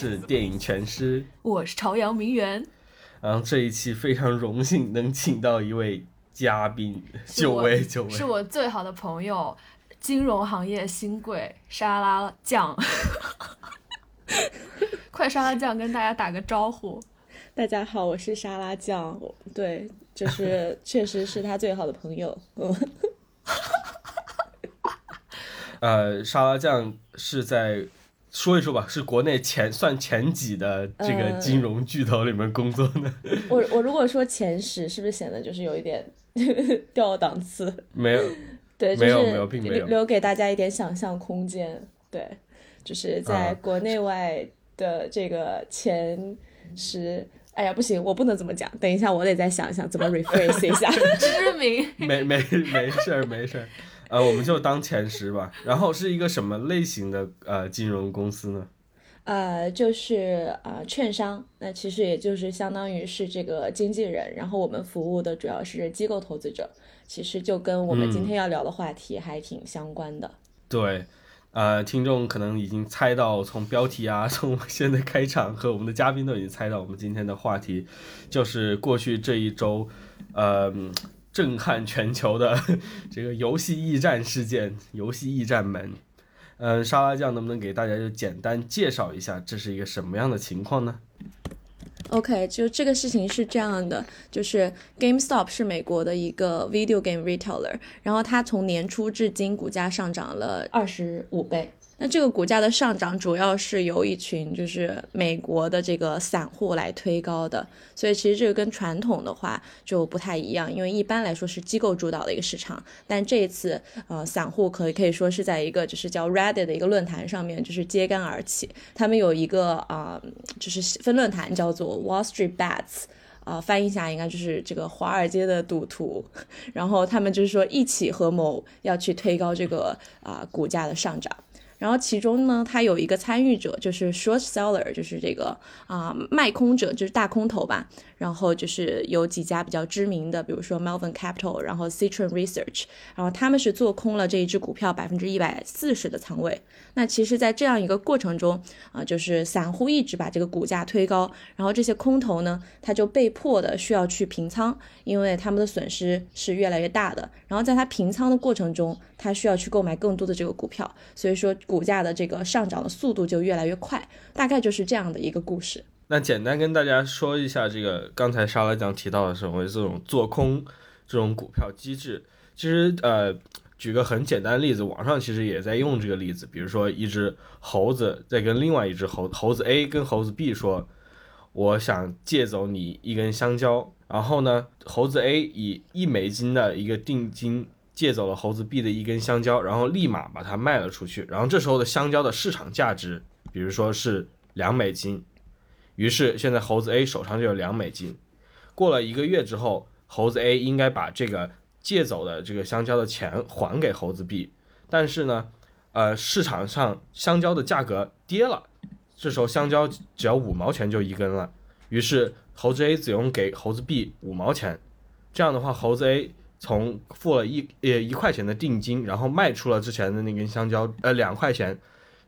是电影全师。我是朝阳名媛，然后这一期非常荣幸能请到一位嘉宾，久违久违，是我最好的朋友，金融行业新贵沙拉酱。快沙拉酱跟大家打个招呼。大家好，我是沙拉酱。对，就是 确实是他最好的朋友。嗯，呃，沙拉酱是在说一说吧，是国内前算前几的这个呃金融巨头里面工作呢，我我如果说前十，是不是显得就是有一点 掉档次？没有 对，就没有是没有并没有留留给大家一点想象空间。对，就是在啊国内外的这个前十。哎呀，不行，我不能这么讲。等一下，我得再想一想怎么 rephrase 一下。知名没没没事儿没事儿，呃，我们就当前十吧。然后是一个什么类型的呃金融公司呢？呃，就是呃，券商，那其实也就是相当于是这个经纪人，然后我们服务的主要是机构投资者，其实就跟我们今天要聊的话题还挺相关的。对，呃，听众可能已经猜到，从标题啊，从现在开场和我们的嘉宾都已经猜到，我们今天的话题就是过去这一周，呃，震撼全球的 这个游戏驿站事件，游戏驿站门。嗯、沙拉酱能不能给大家就简单介绍一下，这是一个什么样的情况呢？OK，就这个事情是这样的，就是 GameStop 是美国的一个 video game retailer，然后它从年初至今股价上涨了二十五倍。那这个股价的上涨主要是由一群就是美国的这个散户来推高的，所以其实这个跟传统的话就不太一样，因为一般来说是机构主导的一个市场，但这一次呃散户可以可以说是在一个就是叫 Reddit 的一个论坛上面就是揭竿而起，他们有一个啊、就是分论坛叫做 Wall Street Bets。啊、翻译一下应该就是这个华尔街的赌徒，然后他们就是说一起合谋要去推高这个啊、股价的上涨。然后其中呢，它有一个参与者，就是 short seller，就是这个啊、卖空者，就是大空头吧。然后就是有几家比较知名的，比如说 Melvin Capital，然后 Citron Research，然后他们是做空了这一只股票百分之一百四十的仓位。那其实，在这样一个过程中，啊、就是散户一直把这个股价推高，然后这些空头呢，他就被迫的需要去平仓，因为他们的损失是越来越大的。然后在他平仓的过程中，他需要去购买更多的这个股票，所以说股价的这个上涨的速度就越来越快，大概就是这样的一个故事。那简单跟大家说一下，这个刚才沙拉酱提到的所谓这种做空这种股票机制，其实呃，举个很简单的例子，网上其实也在用这个例子，比如说一只猴子在跟另外一只猴猴子 A 跟猴子 B 说，我想借走你一根香蕉，然后呢，猴子 A 以一美金的一个定金借走了猴子 B 的一根香蕉，然后立马把它卖了出去，然后这时候的香蕉的市场价值，比如说是两美金。于是现在猴子 A 手上就有两美金。过了一个月之后，猴子 A 应该把这个借走的这个香蕉的钱还给猴子 B，但是呢，呃，市场上香蕉的价格跌了，这时候香蕉只要五毛钱就一根了。于是猴子 A 只用给猴子 B 五毛钱，这样的话，猴子 A 从付了一呃一块钱的定金，然后卖出了之前的那根香蕉呃两块钱，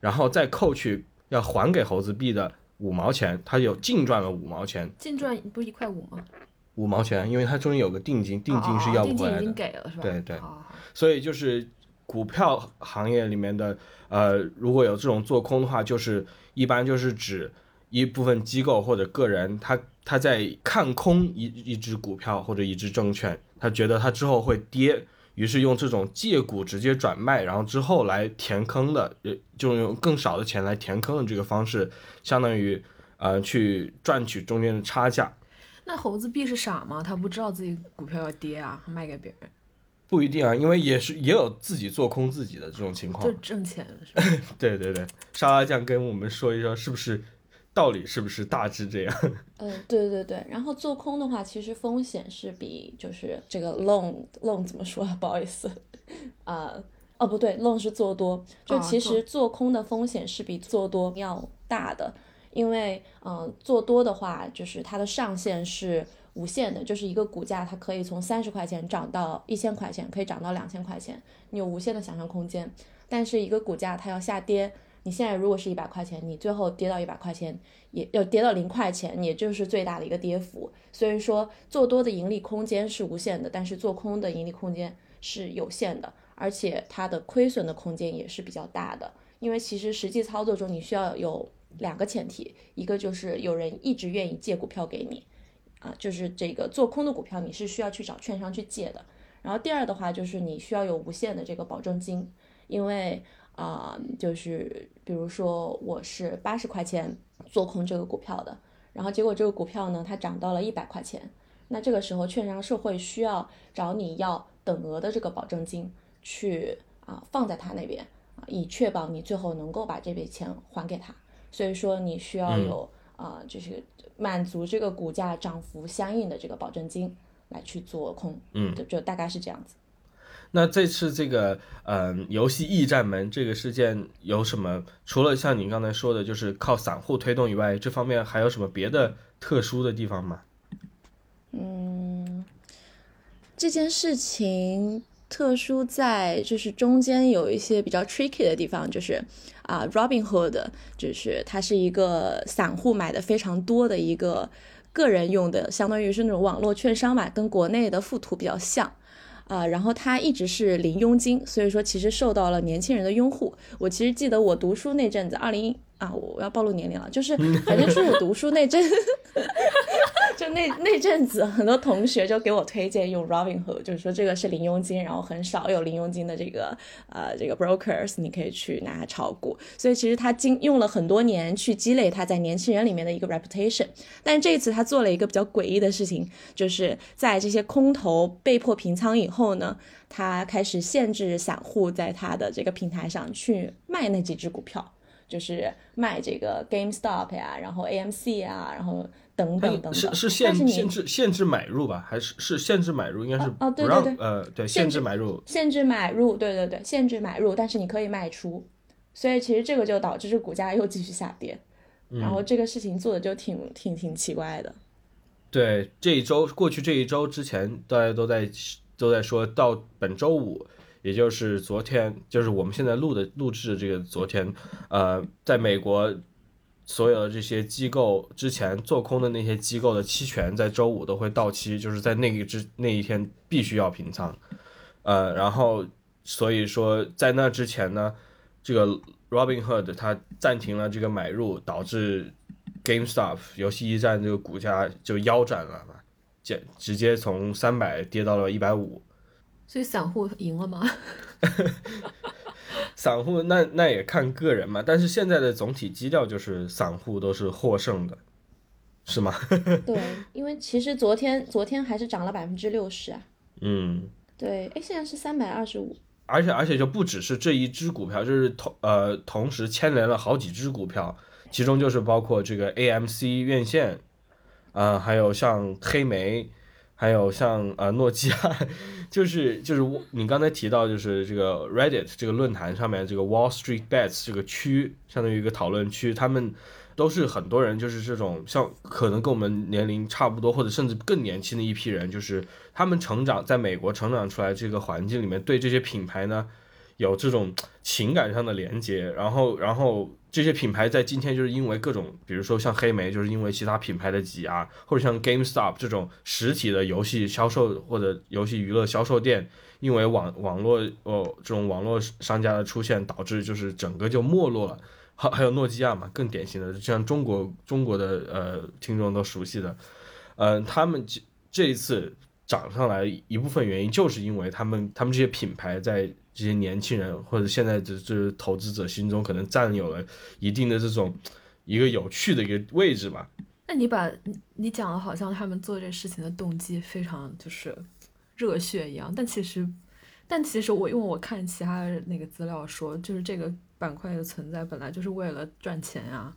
然后再扣去要还给猴子币的五毛钱，他有净赚了五毛钱，净赚不是一块五吗？五毛钱，因为他中间有个定金，定金是要哦定金已经不回来的，给了是吧？对对。所以就是股票行业里面的呃，如果有这种做空的话，就是一般就是指一部分机构或者个人，他他在看空一一只股票或者一只证券，他觉得他之后会跌。于是用这种借股直接转卖，然后之后来填坑的，呃，就用更少的钱来填坑的这个方式，相当于呃去赚取中间的差价。那猴子币是傻吗？他不知道自己股票要跌啊，卖给别人不一定啊，因为也是也有自己做空自己的这种情况就。挣钱是吧？对对对，沙拉酱跟我们说一说，是不是道理是不是大致这样？嗯，对对对，然后做空的话，其实风险是比就是这个 long long 怎么说啊？不好意思，啊、哦不对，long 是做多，就其实做空的风险是比做多要大的，因为嗯、呃做多的话，就是它的上限是无限的，就是一个股价它可以从三十块钱涨到一千块钱，可以涨到两千块钱，你有无限的想象空间。但是一个股价它要下跌，你现在如果是一百块钱，你最后跌到一百块钱，也要跌到零块钱，也就是最大的一个跌幅。所以说做多的盈利空间是无限的，但是做空的盈利空间是有限的，而且它的亏损的空间也是比较大的。因为其实实际操作中你需要有两个前提，一个就是有人一直愿意借股票给你，啊，就是这个做空的股票你是需要去找券商去借的。然后第二的话就是你需要有无限的这个保证金，因为啊、就是比如说我是八十块钱做空这个股票的，然后结果这个股票呢它涨到了一百块钱，那这个时候券商是会需要找你要等额的这个保证金去啊、放在他那边啊，以确保你最后能够把这笔钱还给他。所以说你需要有啊、就是满足这个股价涨幅相应的这个保证金来去做空，嗯就就大概是这样子。那这次这个嗯、游戏驿站门这个事件有什么？除了像你刚才说的，就是靠散户推动以外，这方面还有什么别的特殊的地方吗？嗯这件事情特殊在就是中间有一些比较 tricky 的地方，就是啊、Robinhood 就是它是一个散户买的非常多的一个个人用的，相当于是那种网络券商嘛，跟国内的富途比较像。啊、然后他一直是零佣金，所以说其实受到了年轻人的拥护。我其实记得我读书那阵子，二零啊，我要暴露年龄了，就是反正就是我读书那阵，就那那阵子，很多同学就给我推荐用 Robinhood，就是说这个是零佣金，然后很少有零佣金的这个呃这个 brokers，你可以去拿它炒股。所以其实他经用了很多年去积累他在年轻人里面的一个 reputation。但这一次他做了一个比较诡异的事情，就是在这些空头被迫平仓以后呢，他开始限制散户在他的这个平台上去卖那几只股票。就是卖这个 GameStop 呀，然后 AMC 啊，然后等等等等。是是限是限制限制买入吧？还是是限制买入？应该是哦哦对对对呃对限制限制买入。限制买入，对对对，限制买入，但是你可以卖出，所以其实这个就导致这股价又继续下跌，然后这个事情做的就挺挺挺奇怪的。对，这一周过去这一周之前，大家都在都在说到本周五，也就是昨天，就是我们现在录的录制的这个昨天，呃，在美国所有的这些机构之前做空的那些机构的期权，在周五都会到期，就是在那个之那一天必须要平仓，呃，然后所以说在那之前呢，这个 Robinhood 它暂停了这个买入，导致 GameStop 游戏驿站这个股价就腰斩了嘛，直直接从三百跌到了一百五。所以散户赢了吗？散户那那也看个人嘛，但是现在的总体基调就是散户都是获胜的，是吗？对，因为其实昨天昨天还是涨了百分之六十啊。嗯，对，哎，现在是三百二十五。而且而且就不只是这一只股票，就是同呃同时牵连了好几只股票，其中就是包括这个 AMC 院线，啊、还有像黑莓，还有像呃诺基亚，就是就是你刚才提到就是这个 Reddit 这个论坛上面这个 Wall Street Bets 这个区，相当于一个讨论区，他们都是很多人就是这种像可能跟我们年龄差不多，或者甚至更年轻的一批人，就是他们成长在美国成长出来这个环境里面，对这些品牌呢有这种情感上的连接，然后然后这些品牌在今天就是因为各种，比如说像黑莓，就是因为其他品牌的挤压，或者像 GameStop 这种实体的游戏销售或者游戏娱乐销售店，因为网网络哦这种网络商家的出现，导致就是整个就没落了。还还有诺基亚嘛，更典型的，就像中国中国的呃听众都熟悉的，呃，他们这这一次涨上来一部分原因，就是因为他们他们这些品牌在这些年轻人或者现在这这投资者心中，可能占有了一定的这种一个有趣的一个位置吧。那你把你你讲的好像他们做这事情的动机非常就是热血一样，但其实，但其实我因为我看其他的那个资料说，就是这个板块的存在本来就是为了赚钱啊、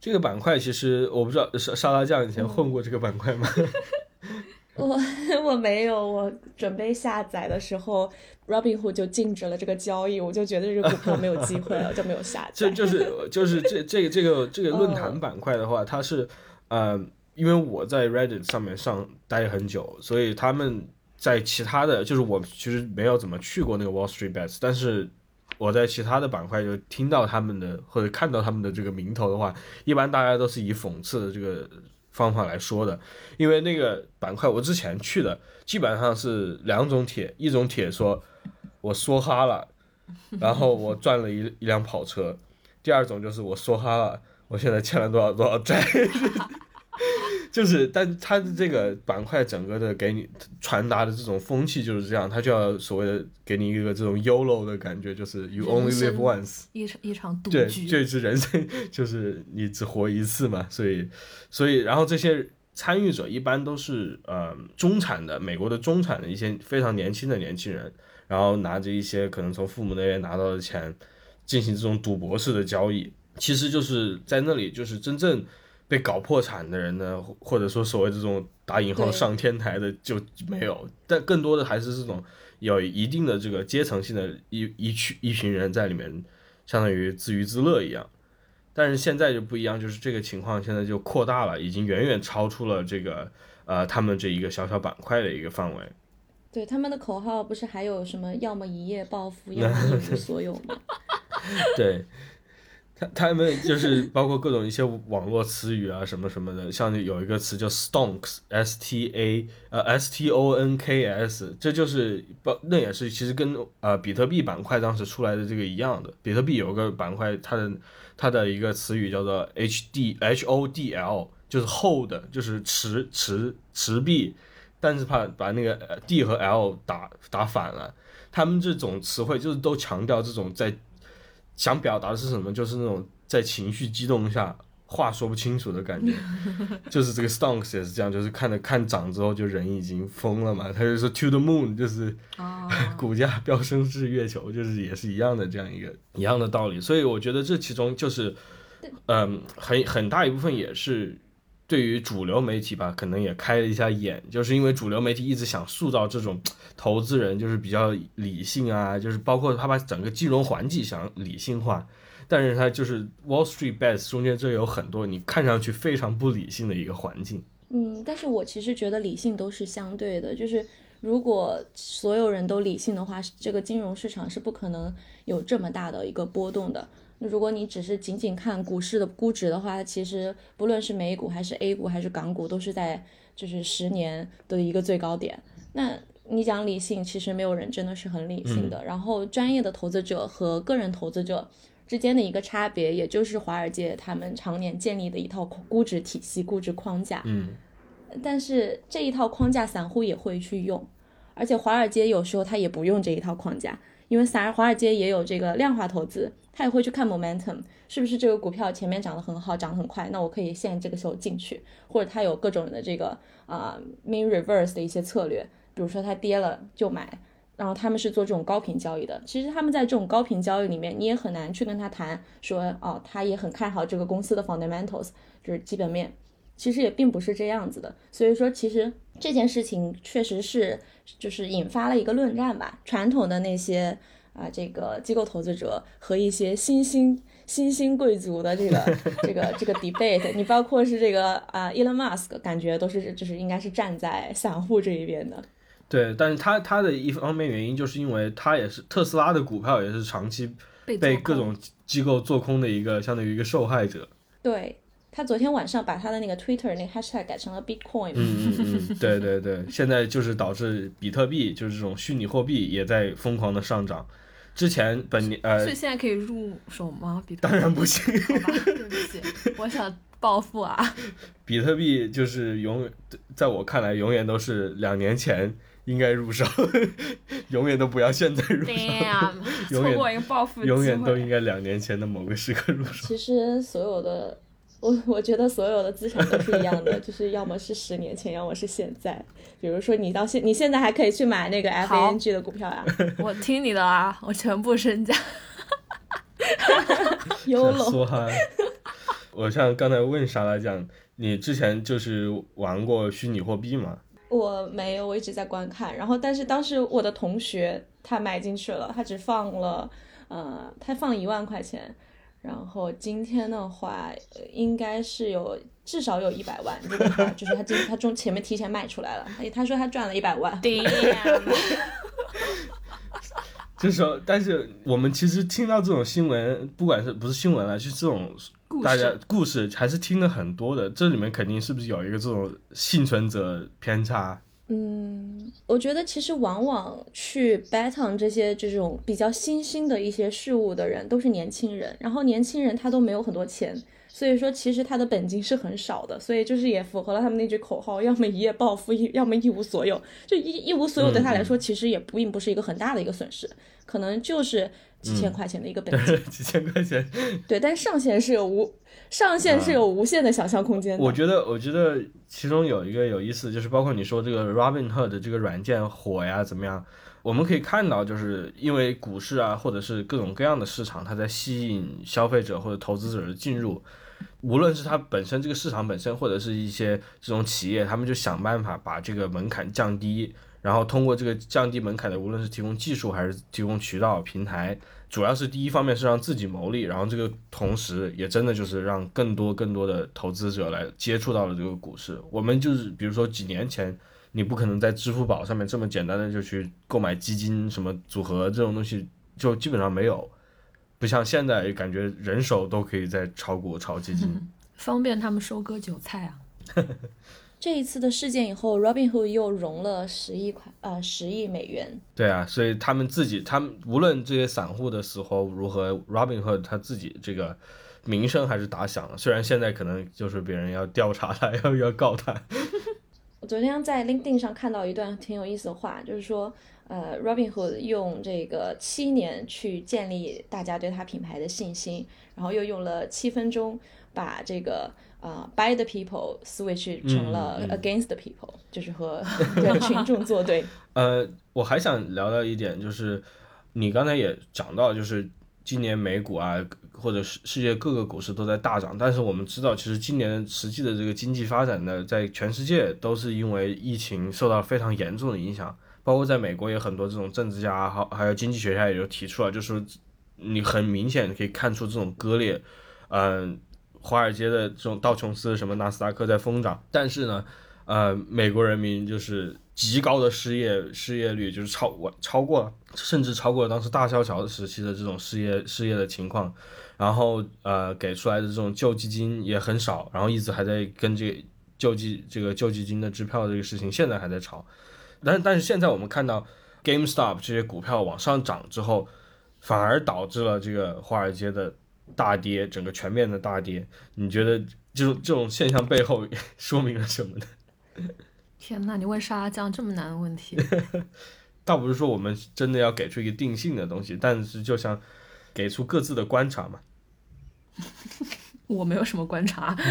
这个板块其实我不知道沙沙拉酱以前混过这个板块吗？我我没有，我准备下载的时候，Robinhood 就禁止了这个交易，我就觉得这个股票没有机会了，就没有下载。这就是就是这这个这个这个论哦坛板块的话，它是呃，因为我在 Reddit 上面上待很久，所以他们在其他的就是我其实没有怎么去过那个 Wall Street Bets，但是我在其他的板块就听到他们的或者看到他们的这个名头的话，一般大家都是以讽刺的这个方法来说的，因为那个板块我之前去的基本上是两种铁，一种铁说我梭哈了，然后我赚了一一辆跑车，第二种就是我梭哈了，我现在欠了多少多少债。就是，但它的这个板块整个的给你传达的这种风气就是这样，它就要所谓的给你一个这种 YOLO 的感觉，就是 you only live once。一场一场赌对，局。这是人生，就是你只活一次嘛，所以，所以，然后这些参与者一般都是呃中产的，美国的中产的一些非常年轻的年轻人，然后拿着一些可能从父母那边拿到的钱，进行这种赌博式的交易，其实就是在那里就是真正被搞破产的人呢，或或者说所谓这种打引号上天台的就没有，但更多的还是这种有一定的这个阶层性的一一群一群人在里面，相当于自娱自乐一样。但是现在就不一样，就是这个情况现在就扩大了，已经远远超出了这个呃他们这一个小小板块的一个范围。对他们的口号不是还有什么要么一夜暴富，要么一无所有吗？对，他他们就是包括各种一些网络词语啊什么什么的，像有一个词叫 stonks，s t a 呃 s t o n k s，这就是包那也是其实跟呃比特币板块当时出来的这个一样的。比特币有个板块，它的它的一个词语叫做 h d h o d l，就是 hold，就是持持持币，但是怕把那个 d 和 l 打打反了。他们这种词汇就是都强调这种在想表达的是什么，就是那种在情绪激动下话说不清楚的感觉，就是这个 stonks 也是这样，就是看着看涨之后就人已经疯了嘛，他就说 to the moon，就是啊，股价飙升至月球，就是也是一样的这样一个一样的道理，所以我觉得这其中就是，嗯，很很大一部分也是对于主流媒体吧，可能也开了一下眼，就是因为主流媒体一直想塑造这种投资人就是比较理性啊，就是包括他把整个金融环境想理性化，但是它就是 Wall Street Bets 中间这有很多你看上去非常不理性的一个环境。嗯，但是我其实觉得理性都是相对的，就是如果所有人都理性的话，这个金融市场是不可能有这么大的一个波动的。那如果你只是仅仅看股市的估值的话，其实不论是美股还是 A 股还是港股，都是在就是十年的一个最高点。那你讲理性，其实没有人真的是很理性的。然后专业的投资者和个人投资者之间的一个差别，也就是华尔街他们常年建立的一套估值体系、估值框架。嗯，但是这一套框架散户也会去用，而且华尔街有时候他也不用这一套框架，因为散华尔街也有这个量化投资，他也会去看 momentum，是不是这个股票前面涨得很好，涨得很快，那我可以现在这个时候进去，或者他有各种的这个啊、mean reverse 的一些策略，比如说它跌了就买。然后他们是做这种高频交易的，其实他们在这种高频交易里面，你也很难去跟他谈说，哦，他也很看好这个公司的 fundamentals，就是基本面，其实也并不是这样子的。所以说，其实这件事情确实是就是引发了一个论战吧。传统的那些啊、这个机构投资者和一些新兴新兴贵族的这个 这个这个 debate，你包括是这个啊、Elon Musk，感觉都是就是应该是站在散户这一边的。对，但是他他的一方面原因就是因为他也是特斯拉的股票也是长期被被各种机构做空的一个相当于一个受害者。对他昨天晚上把他的那个 Twitter 那个 hashtag 改成了 Bitcoin，、嗯嗯嗯，对对对，现在就是导致比特币就是这种虚拟货币也在疯狂的上涨。之前本年呃所以，现在可以入手吗？比特当然不行，好吧，对不起，我想暴富啊！比特币就是永远在我看来永远都是两年前应该入手，永远都不要现在入手，Damn，永远错过一个暴富的永远都应该两年前的某个时刻入手。其实所有的，我我觉得所有的资产都是一样的，就是要么是十年前，要么是现在。比如说你到现，你现在还可以去买那个 FANG 的股票呀我听你的啊，我全部身家。YOLO。说哈，我像刚才问莎拉讲，你之前就是玩过虚拟货币吗？我没有，我一直在观看。然后，但是当时我的同学他买进去了，他只放了，呃，他放一万块钱。然后今天的话，呃应该是有至少有一百万，就是他今他中前面提前卖出来了，他他说他赚了一百万。对这时候，但是我们其实听到这种新闻，不管是不是新闻了，就是这种大家故事，还是听了很多的。这里面肯定是不是有一个这种幸存者偏差？嗯，我觉得其实往往去 bet on 这些这种比较新兴的一些事物的人都是年轻人，然后年轻人他都没有很多钱，所以说其实他的本金是很少的，所以就是也符合了他们那句口号，要么一夜暴富，一要么一无所有。就一一无所有对他来说，其实也不并不是一个很大的一个损失，可能就是几千块钱的一个本金。几千块钱，对，但上限是有无上限是有无限的想象空间的。我觉得，我觉得其中有一个有意思，就是包括你说这个 Robinhood 这个软件火呀，怎么样？我们可以看到，就是因为股市啊，或者是各种各样的市场，它在吸引消费者或者投资者的进入。无论是它本身这个市场本身，或者是一些这种企业，他们就想办法把这个门槛降低，然后通过这个降低门槛的，无论是提供技术还是提供渠道平台，主要是第一方面是让自己牟利，然后这个同时也真的就是让更多更多的投资者来接触到了这个股市。我们就是比如说几年前，你不可能在支付宝上面这么简单的就去购买基金什么组合这种东西，就基本上没有。不像现在，感觉人手都可以在炒股、炒基金。方便他们收割韭菜啊。这一次的事件以后，Robinhood 又融了十亿块呃十亿美元。对啊，所以他们自己，他们无论这些散户的死活如何，Robinhood 他自己这个名声还是打响了。虽然现在可能就是别人要调查他，要要告他。我昨天在 LinkedIn 上看到一段挺有意思的话，就是说，呃，Robinhood 用这个七年去建立大家对他品牌的信心，然后又用了七分钟把这个呃 by the people switch 成了 against the people，、就是和跟群众作对。呃，我还想聊到一点，就是你刚才也讲到，就是今年美股啊，或者是世界各个股市都在大涨，但是我们知道，其实今年实际的这个经济发展呢，在全世界都是因为疫情受到非常严重的影响，包括在美国也很多这种政治家，还还有经济学家也就提出了，就是你很明显可以看出这种割裂，嗯、华尔街的这种道琼斯什么纳斯达克在疯涨，但是呢，呃，美国人民就是极高的失业失业率，就是超我超过了，甚至超过了当时大萧条时期的这种失业失业的情况，然后呃给出来的这种救济金也很少，然后一直还在跟这个救济这个救济金的支票这个事情，现在还在吵，但但是现在我们看到 GameStop 这些股票往上涨之后，反而导致了这个华尔街的大跌，整个全面的大跌。你觉得这种这种现象背后 说明了什么呢？天呐，你问沙拉酱这么难的问题，倒不是说我们真的要给出一个定性的东西，但是就像给出各自的观察嘛。我没有什么观察。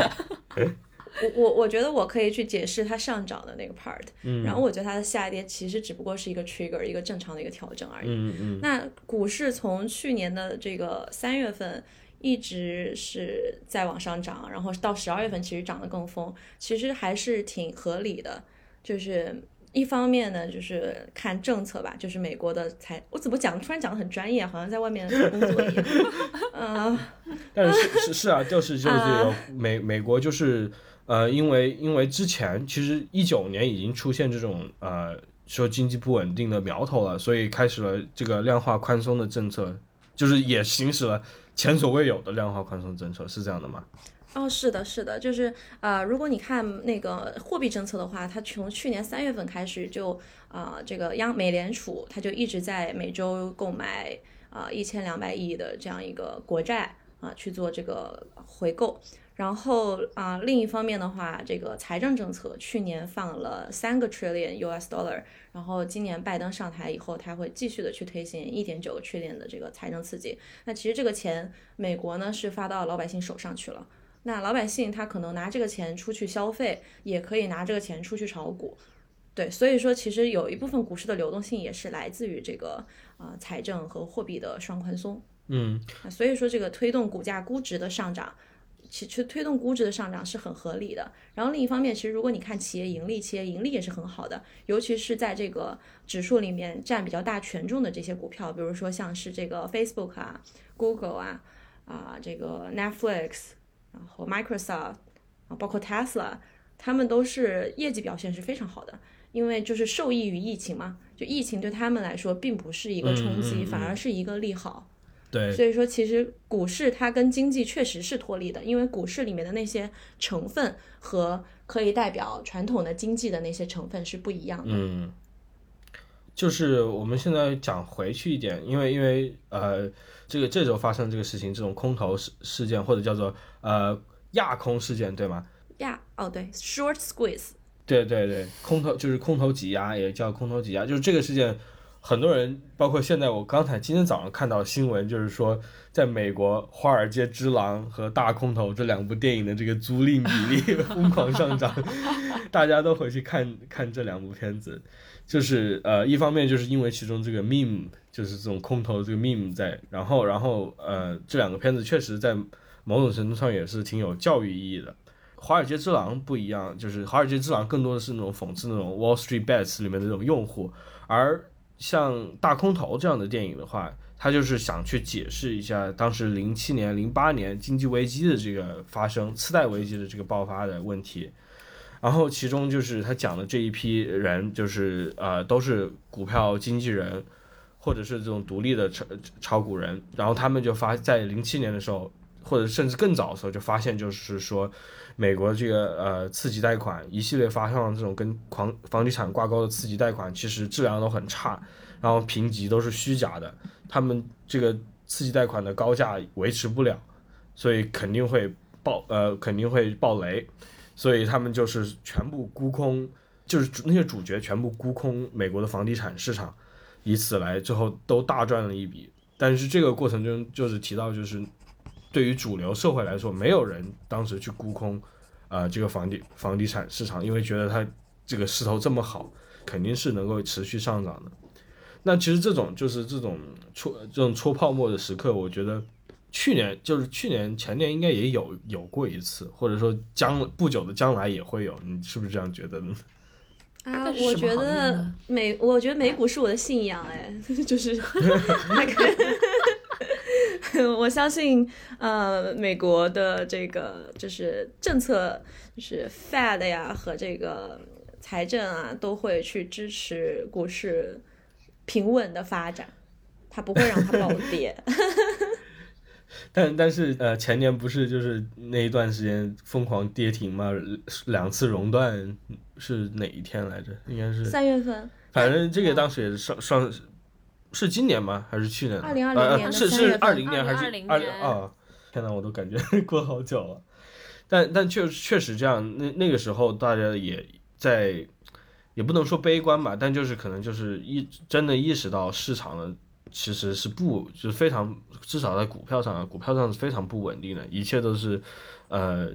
我我我觉得我可以去解释它上涨的那个 part，、嗯然后我觉得它的下跌其实只不过是一个 trigger，一个正常的一个调整而已。嗯嗯那股市从去年的这个三月份一直是在往上涨，然后到十二月份其实涨得更疯，其实还是挺合理的。就是一方面呢，就是看政策吧，就是美国的财，我怎么讲？突然讲的很专业，好像在外面工作一样。嗯、但是是是是啊，就是就是 有美美国就是呃，因为因为之前其实一九年已经出现这种呃说经济不稳定的苗头了，所以开始了这个量化宽松的政策，就是也行使了前所未有的量化宽松政策，是这样的吗？哦，是的，是的，就是啊，如果你看那个货币政策的话，它从去年三月份开始就啊、这个央美联储它就一直在每周购买啊一千两百亿的这样一个国债啊、去做这个回购。然后啊、另一方面的话，这个财政政策去年放了三个 trillion US dollar，然后今年拜登上台以后，他会继续的去推行一点九个 trillion 的这个财政刺激。那其实这个钱，美国呢是发到老百姓手上去了。那老百姓他可能拿这个钱出去消费，也可以拿这个钱出去炒股，对，所以说其实有一部分股市的流动性也是来自于这个呃财政和货币的双宽松。嗯，所以说这个推动股价估值的上涨，其实推动估值的上涨是很合理的。然后另一方面，其实如果你看企业盈利，企业盈利也是很好的，尤其是在这个指数里面占比较大权重的这些股票，比如说像是这个 Facebook 啊、Google 啊、啊这个 Netflix，然后 Microsoft 啊，包括 Tesla，他们都是业绩表现是非常好的。因为就是受益于疫情嘛，就疫情对他们来说并不是一个冲击，嗯嗯嗯反而是一个利好。对，所以说，其实股市它跟经济确实是脱离的，因为股市里面的那些成分和可以代表传统的经济的那些成分是不一样的。嗯，就是我们现在讲回去一点，因为因为呃，这个这周发生这个事情，这种空头事事件或者叫做呃亚空事件，对吗？亚，哦对，short squeeze，对对对，空头就是空头挤压，也叫空头挤压，就是这个事件，很多人包括现在我刚才今天早上看到新闻，就是说在美国《华尔街之狼》和《大空头》这两部电影的这个租赁比例 疯狂上涨，大家都回去看看这两部片子，就是呃，一方面就是因为其中这个 meme 就是这种空头这个 meme 在，然后然后呃，这两个片子确实在某种程度上也是挺有教育意义的。华尔街之狼不一样，就是华尔街之狼更多的是那种讽刺那种 Wall Street Bets 里面的那种用户，而像大空头这样的电影的话，他就是想去解释一下当时零七年、零八年经济危机的这个发生、次贷危机的这个爆发的问题。然后其中就是他讲的这一批人，就是呃都是股票经纪人，或者是这种独立的炒炒股人，然后他们就发在零七年的时候，或者甚至更早的时候就发现，就是说美国这个呃次级贷款一系列发放这种跟房房地产挂钩的次级贷款，其实质量都很差，然后评级都是虚假的，他们这个次级贷款的高价维持不了，所以肯定会爆呃肯定会爆雷，所以他们就是全部沽空，就是那些主角全部沽空美国的房地产市场，以此来最后都大赚了一笔。但是这个过程中就是提到，就是对于主流社会来说，没有人当时去沽空，呃，这个房地房地产市场，因为觉得它这个势头这么好，肯定是能够持续上涨的。那其实这种就是这种戳这种戳泡沫的时刻，我觉得去年就是去年前年应该也有有过一次，或者说将不久的将来也会有，你是不是这样觉得呢？啊，我觉得美，我觉得美股是我的信仰，哎，就是那个，我相信，呃，美国的这个就是政策，就是 Fed 呀和这个财政啊，都会去支持股市平稳的发展，它不会让它暴跌。但但是呃，前年不是就是那一段时间疯狂跌停吗？两次熔断是哪一天来着？应该是三月份，反正这个当时也是上上，是今年吗？还是去年的？2020呃年是3月份是二零年还是2020二年啊？天呐，我都感觉 过好久了。但但确确实这样，那那个时候大家也在，也不能说悲观吧，但就是可能就是意真的意识到市场的其实是不就是非常，至少在股票上啊，股票上是非常不稳定的，一切都是呃。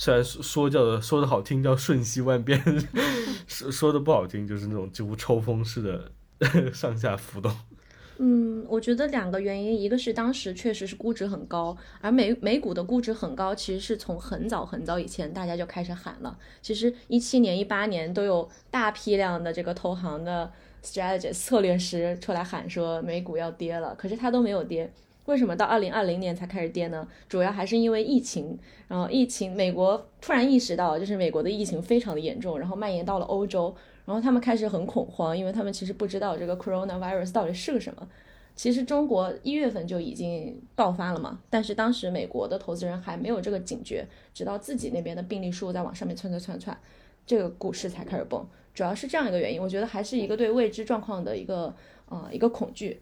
虽然说说叫的说的好听叫瞬息万变，说说的不好听就是那种几乎抽风式的 上下浮动。嗯，我觉得两个原因，一个是当时确实是估值很高，而美美股的估值很高，其实是从很早很早以前大家就开始喊了。其实一七年、一八年都有大批量的这个投行的 strategist 策略师出来喊说美股要跌了，可是它都没有跌。为什么到二零二零年才开始跌呢？主要还是因为疫情，然后疫情，美国突然意识到，就是美国的疫情非常的严重，然后蔓延到了欧洲，然后他们开始很恐慌，因为他们其实不知道这个 coronavirus 到底是个什么。其实中国一月份就已经爆发了嘛，但是当时美国的投资人还没有这个警觉，直到自己那边的病例数在往上面窜窜窜窜，这个股市才开始崩。主要是这样一个原因，我觉得还是一个对未知状况的一个呃一个恐惧。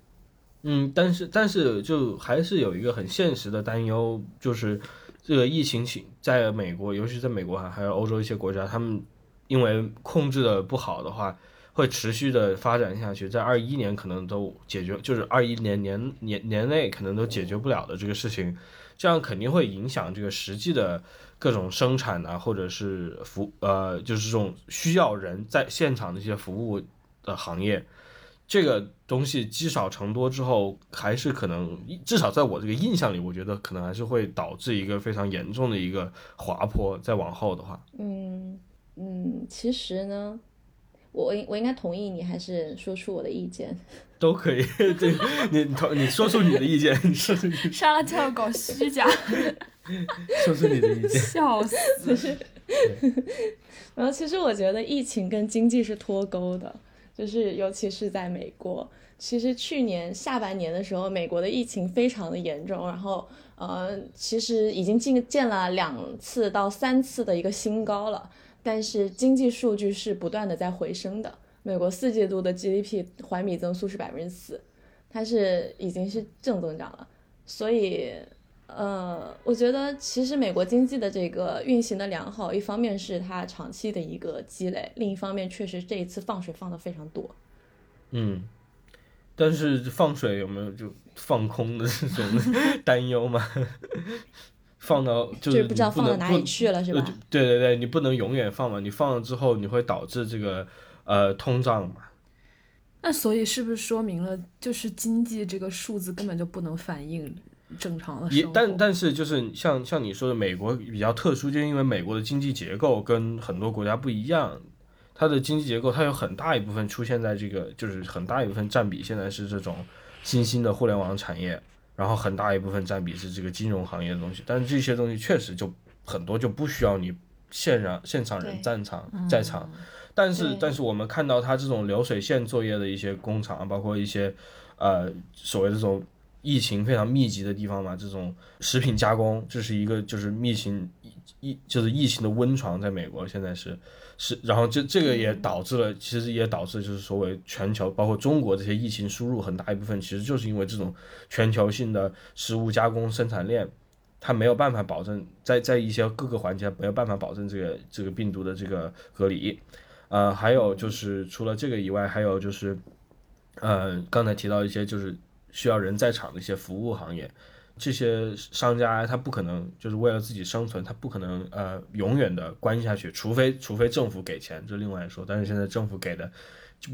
嗯，但是但是就还是有一个很现实的担忧，就是这个疫情情在美国，尤其在美国还还有欧洲一些国家，他们因为控制的不好的话，会持续的发展下去，在二一年可能都解决，就是二一年年年年内可能都解决不了的这个事情，这样肯定会影响这个实际的各种生产啊，或者是服呃，就是这种需要人在现场的一些服务的行业。这个东西积少成多之后，还是可能至少在我这个印象里，我觉得可能还是会导致一个非常严重的一个滑坡。再往后的话，嗯嗯，其实呢，我应我应该同意你，还是说出我的意见？都可以。对，你同你说出你的意见，你说出你莎拉就要搞虚假，说出你的意见。笑死！然后其实我觉得疫情跟经济是脱钩的，就是尤其是在美国。其实去年下半年的时候，美国的疫情非常的严重，然后呃，其实已经进见了两次到三次的一个新高了。但是经济数据是不断的在回升的，美国四季度的 GDP 环比增速是百分之四，它是已经是正增长了。所以呃，我觉得其实美国经济的这个运行的良好，一方面是它长期的一个积累，另一方面确实这一次放水放的非常多。嗯，但是放水有没有就放空的这种 担忧嘛？放到就就是不知道放到哪里去了，是吧？对对对，你不能永远放嘛，你放了之后，你会导致这个呃通胀嘛。那所以是不是说明了，就是经济这个数字根本就不能反映正常的生？也但但是就是像像你说的，美国比较特殊，就是因为美国的经济结构跟很多国家不一样，它的经济结构它有很大一部分出现在这个，就是很大一部分占比现在是这种新兴的互联网产业，然后很大一部分占比是这个金融行业的东西，但是这些东西确实就很多就不需要你现场现场人对在场在场。但是但是我们看到它这种流水线作业的一些工厂，包括一些呃所谓的这种疫情非常密集的地方嘛，这种食品加工，这是一个就是疫情疫疫就是疫情的温床，在美国现在是是，然后这这个也导致了，其实也导致就是所谓全球包括中国这些疫情输入很大一部分，其实就是因为这种全球性的食物加工生产链。它没有办法保证在在一些各个环节没有办法保证这个这个病毒的这个隔离，呃，还有就是除了这个以外，还有就是，呃，刚才提到一些就是需要人在场的一些服务行业，这些商家他不可能就是为了自己生存，他不可能呃永远的关下去，除非除非政府给钱，这另外说。但是现在政府给的，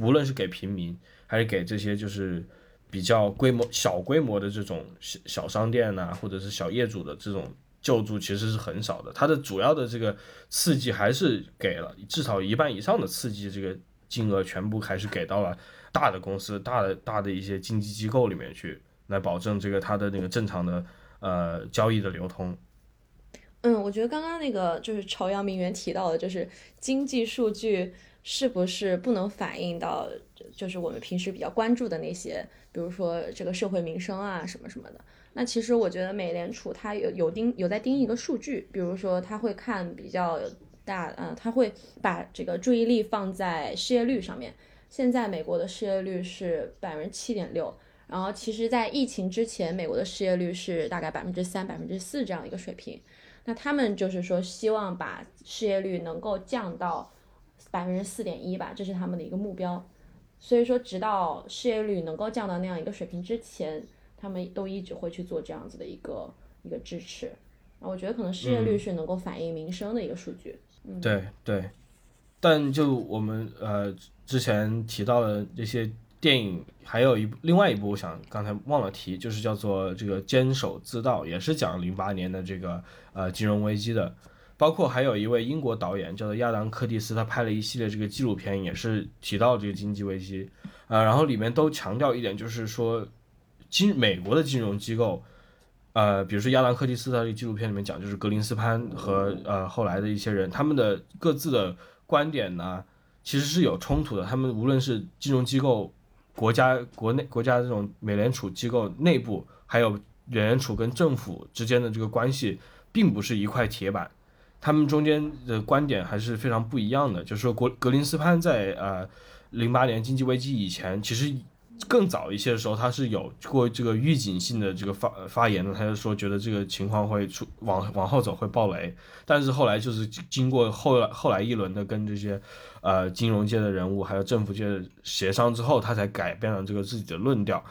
无论是给平民还是给这些就是比较规模小规模的这种小小商店呐、或者是小业主的这种救助，其实是很少的。它的主要的这个刺激还是给了至少一半以上的刺激，这个金额全部还是给到了大的公司、大的大的一些经济机构里面去，来保证这个它的那个正常的呃交易的流通。嗯，我觉得刚刚那个就是朝阳名媛提到的，就是经济数据是不是不能反映到，就是我们平时比较关注的那些，比如说这个社会民生啊什么什么的。那其实我觉得美联储它有有盯有在盯一个数据，比如说它会看比较大，呃，它会把这个注意力放在失业率上面。现在美国的失业率是百分之七点六，然后其实，在疫情之前，美国的失业率是大概百分之三、百分之四这样一个水平。那他们就是说，希望把失业率能够降到百分之四点一吧，这是他们的一个目标。所以说，直到失业率能够降到那样一个水平之前，他们都一直会去做这样子的一个一个支持。啊我觉得可能失业率是能够反映民生的一个数据。对对，但就我们呃之前提到的这些电影，还有一部另外一部，我想刚才忘了提，就是叫做这个《坚守自盗》，也是讲零八年的这个呃金融危机的。包括还有一位英国导演叫做亚当·柯蒂斯，他拍了一系列这个纪录片，也是提到这个经济危机，呃，然后里面都强调一点，就是说金美国的金融机构，呃，比如说亚当·柯蒂斯在这个纪录片里面讲，就是格林斯潘和呃后来的一些人，他们的各自的观点呢，其实是有冲突的。他们无论是金融机构、国家、国内国家这种美联储机构内部，还有美联储跟政府之间的这个关系，并不是一块铁板。他们中间的观点还是非常不一样的。就是说，国格林斯潘在呃零八年经济危机以前，其实更早一些的时候，他是有过这个预警性的这个发发言的。他就说觉得这个情况会出往往后走会爆雷，但是后来就是经过后来后来一轮的跟这些呃金融界的人物还有政府界的协商之后，他才改变了这个自己的论调。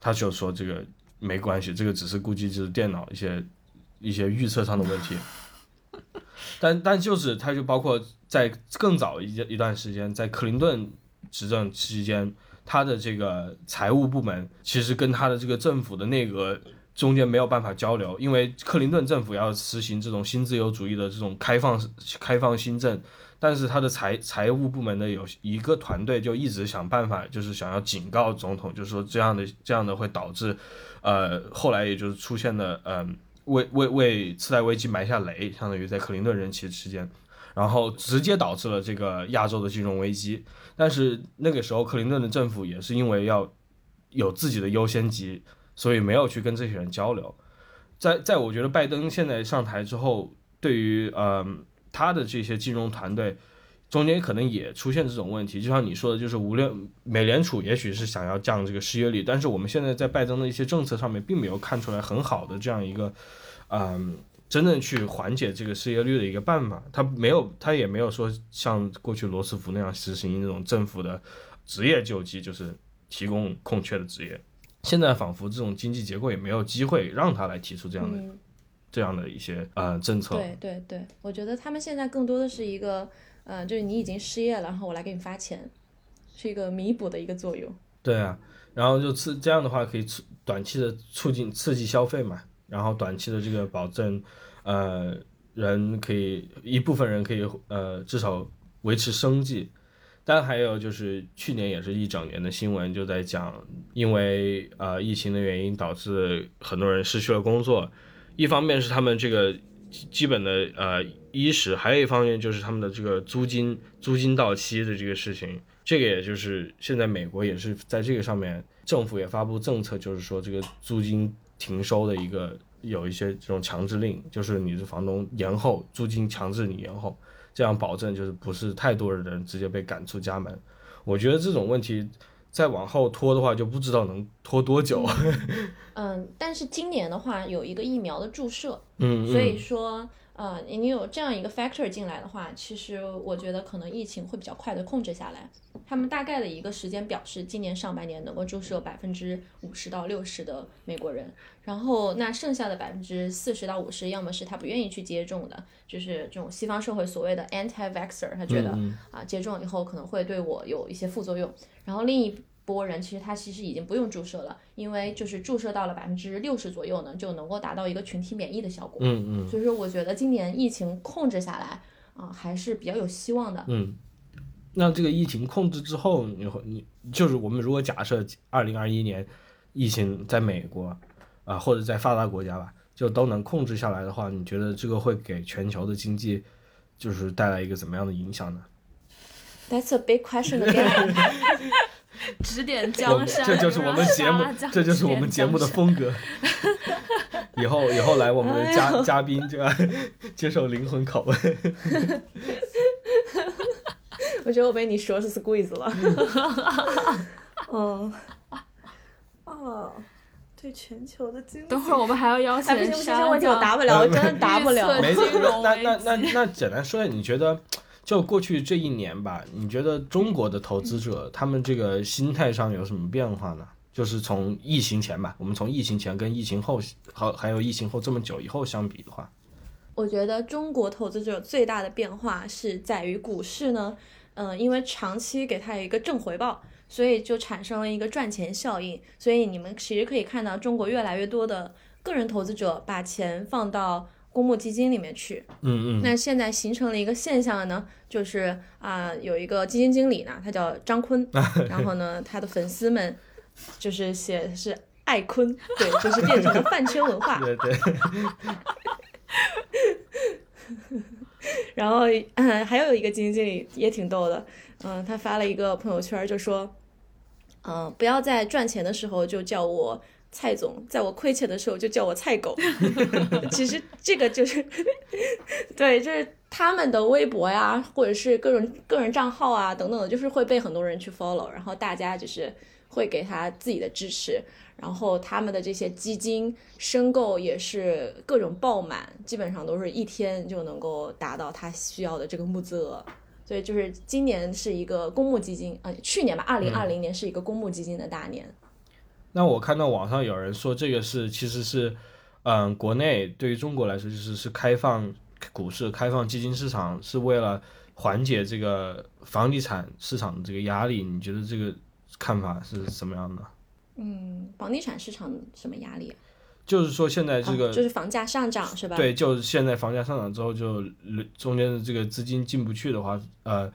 他就说这个没关系，这个只是估计就是电脑一些一些预测上的问题。但但就是他就包括在更早一一段时间，在克林顿执政期间，他的这个财务部门其实跟他的这个政府的内阁中间没有办法交流，因为克林顿政府要实行这种新自由主义的这种开放开放新政，但是他的财财务部门的有一个团队就一直想办法，就是想要警告总统，就是说这样的这样的会导致，呃，后来也就是出现了，嗯、为为为次贷危机埋下雷，相当于在克林顿任期期间，然后直接导致了这个亚洲的金融危机。但是那个时候，克林顿的政府也是因为要有自己的优先级，所以没有去跟这些人交流。在在我觉得拜登现在上台之后，对于呃他的这些金融团队，中间可能也出现这种问题。就像你说的，就是无论美联储也许是想要降这个失业率，但是我们现在在拜登的一些政策上面，并没有看出来很好的这样一个嗯。真正去缓解这个失业率的一个办法，他没有，他也没有说像过去罗斯福那样实行那种政府的职业救济，就是提供空缺的职业。现在仿佛这种经济结构也没有机会让他来提出这样的、嗯，这样的一些呃政策。对对对，我觉得他们现在更多的是一个，呃，就是你已经失业了，然后我来给你发钱，是一个弥补的一个作用。对啊，然后就刺这样的话可以促短期的促进刺激消费嘛，然后短期的这个保证，呃，人可以一部分人可以呃至少维持生计，但还有就是去年也是一整年的新闻就在讲，因为呃疫情的原因导致很多人失去了工作，一方面是他们这个基基本的呃衣食，还有一方面就是他们的这个租金租金到期的这个事情，这个也就是现在美国也是在这个上面，政府也发布政策，就是说这个租金停收的一个有一些这种强制令，就是你的房东延后租金，强制你延后，这样保证就是不是太多的人直接被赶出家门。我觉得这种问题再往后拖的话，就不知道能拖多久。嗯，但是今年的话有一个疫苗的注射，嗯，所以说，呃，你有这样一个 factor 进来的话，其实我觉得可能疫情会比较快的控制下来。他们大概的一个时间表是今年上半年能够注射百分之五十到六十的美国人，然后那剩下的百分之四十到五十，要么是他不愿意去接种的，就是这种西方社会所谓的 anti-vaxxer，他觉得、嗯啊接种以后可能会对我有一些副作用，然后另一。波人其实他其实已经不用注射了，因为就是注射到了百分之六十左右呢，就能够达到一个群体免疫的效果。嗯嗯所以说，我觉得今年疫情控制下来啊、还是比较有希望的。嗯。那这个疫情控制之后，你会你就是我们如果假设二零二一年疫情在美国啊、或者在发达国家吧，就都能控制下来的话，你觉得这个会给全球的经济就是带来一个怎么样的影响呢？That's a big question again。指点江山，这就是我们节目，这就是我们节目的风格。以后以后来我们的嘉、嘉宾就要 接受灵魂拷问。我觉得我被你说是 squeeze 了。嗯，哦，对全球的经济。等会儿我们还要邀请哎，不行不行，沙这问题我江答不了，我真的答不了没金融那那那那简单说一下，你觉得就过去这一年吧，你觉得中国的投资者他们这个心态上有什么变化呢？就是从疫情前吧，我们从疫情前跟疫情后，还还有疫情后这么久以后相比的话，我觉得中国投资者最大的变化是在于股市呢，嗯、因为长期给它一个正回报，所以就产生了一个赚钱效应。所以你们其实可以看到，中国越来越多的个人投资者把钱放到公募基金里面去。嗯嗯那现在形成了一个现象呢，就是啊、有一个基金经理呢，他叫张坤，然后呢，他的粉丝们就是写是爱坤，对，就是变成了饭圈文化。对对，然后，嗯，还有一个基金经理也挺逗的，嗯，他发了一个朋友圈，就说，嗯，不要在赚钱的时候就叫我蔡总，在我亏钱的时候就叫我蔡狗。其实这个就是，对，就是他们的微博呀，或者是各种个人账号啊等等的，就是会被很多人去 follow，然后大家就是会给他自己的支持。然后他们的这些基金申购也是各种爆满，基本上都是一天就能够达到他需要的这个募资额。所以就是今年是一个公募基金，呃，去年吧，二零二零年是一个公募基金的大年。那我看到网上有人说这个是其实是，嗯，国内对于中国来说就是是开放股市、开放基金市场，是为了缓解这个房地产市场的这个压力。你觉得这个看法是什么样的？嗯，房地产市场什么压力啊？就是说现在这个、哦就是房价上涨是吧？对，就是现在房价上涨之后，就中间的这个资金进不去的话，呃，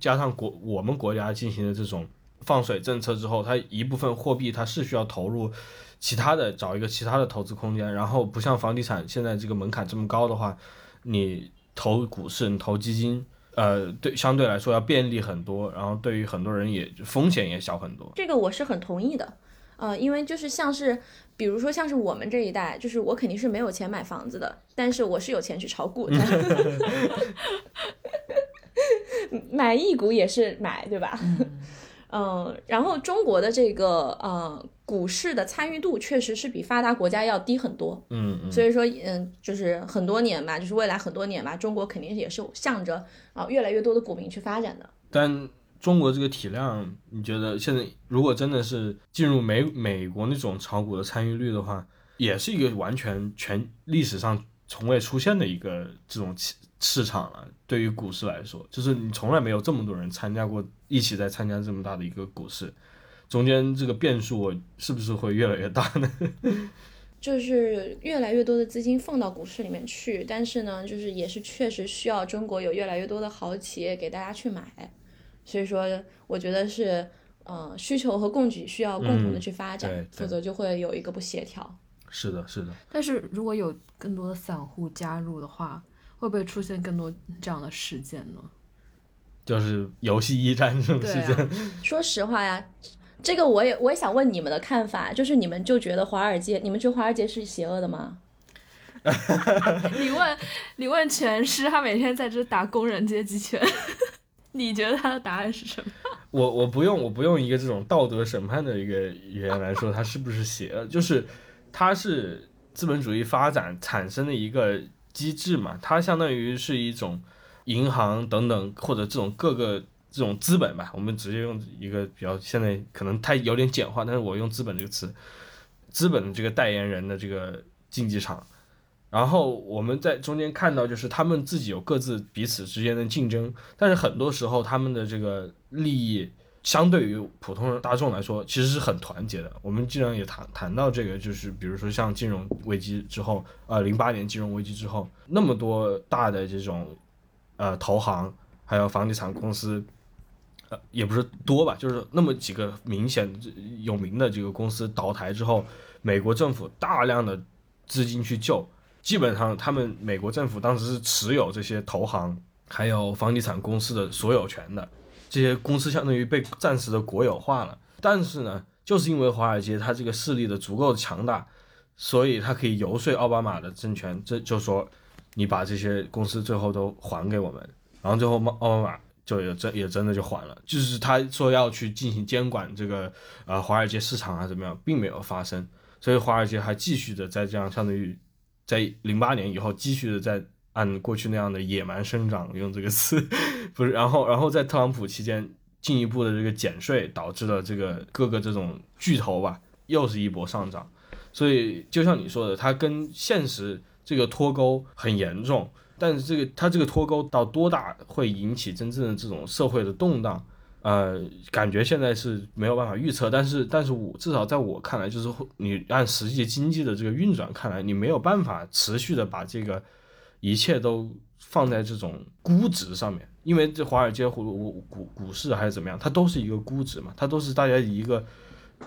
加上国我们国家进行的这种放水政策之后，它一部分货币它是需要投入其他的，找一个其他的投资空间，然后不像房地产现在这个门槛这么高的话，你投股市、你投基金，呃，对，相对来说要便利很多，然后对于很多人也风险也小很多。这个我是很同意的，呃，因为就是像是，比如说像是我们这一代，就是我肯定是没有钱买房子的，但是我是有钱去炒股的 买一股也是买，对吧？嗯，然后中国的这个呃股市的参与度确实是比发达国家要低很多，嗯嗯，所以说嗯，就是很多年吧，就是未来很多年吧，中国肯定也是向着啊、越来越多的股民去发展的。但中国这个体量，你觉得现在如果真的是进入美美国那种炒股的参与率的话，也是一个完全全历史上从未出现的一个这种市市场了。对于股市来说，就是你从来没有这么多人参加过，一起在参加这么大的一个股市，中间这个变数是不是会越来越大呢？就是越来越多的资金放到股市里面去，但是呢，就是也是确实需要中国有越来越多的好企业给大家去买，所以说我觉得是，呃，需求和供给需要共同的去发展，否则就会有一个不协调。是的，是的，但是如果有更多的散户加入的话，会不会出现更多这样的事件呢？就是游戏驿站这种事件。啊，说实话呀，这个我也我也想问你们的看法，就是你们就觉得华尔街，你们觉得华尔街是邪恶的吗？你问你问全师，他每天在这打工人阶级拳，你觉得他的答案是什么？我我不用我不用一个这种道德审判的一个语言来说他是不是邪恶，就是他是资本主义发展产生的一个机制嘛，它相当于是一种银行等等或者这种各个这种资本吧，我们直接用一个比较现在可能太有点简化，但是我用资本这个词，资本的这个代言人的这个竞技场。然后我们在中间看到，就是他们自己有各自彼此之间的竞争，但是很多时候他们的这个利益相对于普通人大众来说，其实是很团结的。我们经常也谈谈到这个，就是比如说像金融危机之后，呃，零八年金融危机之后，那么多大的这种呃投行还有房地产公司，呃，也不是多吧，就是那么几个明显有名的这个公司倒台之后，美国政府大量的资金去救。基本上，他们美国政府当时是持有这些投行还有房地产公司的所有权的，这些公司相当于被暂时的国有化了。但是呢，就是因为华尔街它这个势力的足够的强大，所以它可以游说奥巴马的政权，这就说你把这些公司最后都还给我们，然后最后奥巴马就也真也真的就还了，就是他说要去进行监管这个呃华尔街市场啊怎么样，并没有发生，所以华尔街还继续的在这样相当于。在零八年以后，继续的在按过去那样的野蛮生长，用这个词，不是，然后，然后在特朗普期间进一步的这个减税，导致了这个各个这种巨头吧，又是一波上涨。所以就像你说的，它跟现实这个脱钩很严重，但是这个它这个脱钩到多大会引起真正的这种社会的动荡？呃，感觉现在是没有办法预测，但是，但是我至少在我看来，就是你按实际经济的这个运转看来，你没有办法持续的把这个一切都放在这种估值上面，因为这华尔街股股股股市还是怎么样，它都是一个估值嘛，它都是大家一个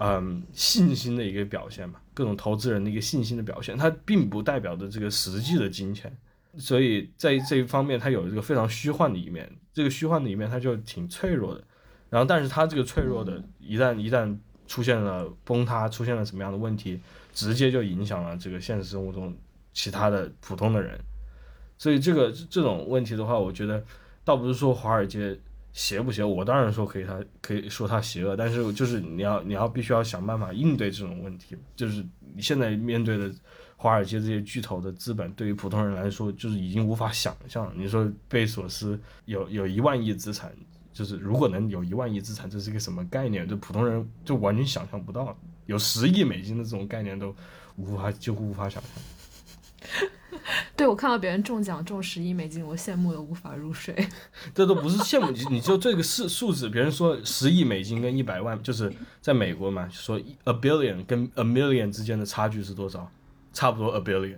嗯信心的一个表现嘛，各种投资人的一个信心的表现，它并不代表着这个实际的金钱，所以在这一方面，它有这个非常虚幻的一面，这个虚幻的一面它就挺脆弱的。然后，但是它这个脆弱的，一旦一旦出现了崩塌，出现了什么样的问题，直接就影响了这个现实生活中其他的普通的人。所以这个这种问题的话，我觉得倒不是说华尔街邪不邪，我当然说可以他可以说它邪恶，但是就是你要你要必须要想办法应对这种问题，就是你现在面对的华尔街这些巨头的资本，对于普通人来说就是已经无法想象。你说贝索斯有有一万亿资产。就是如果能有一万亿资产，这是一个什么概念？就普通人就完全想象不到，有十亿美金的这种概念都无法几乎无法想象。对我看到别人中奖中十亿美金，我羡慕的无法入睡。这都不是羡慕，你你就这个数数字，别人说十亿美金跟一百万，就是在美国嘛，说 a billion 跟 a million 之间的差距是多少？差不多 a billion，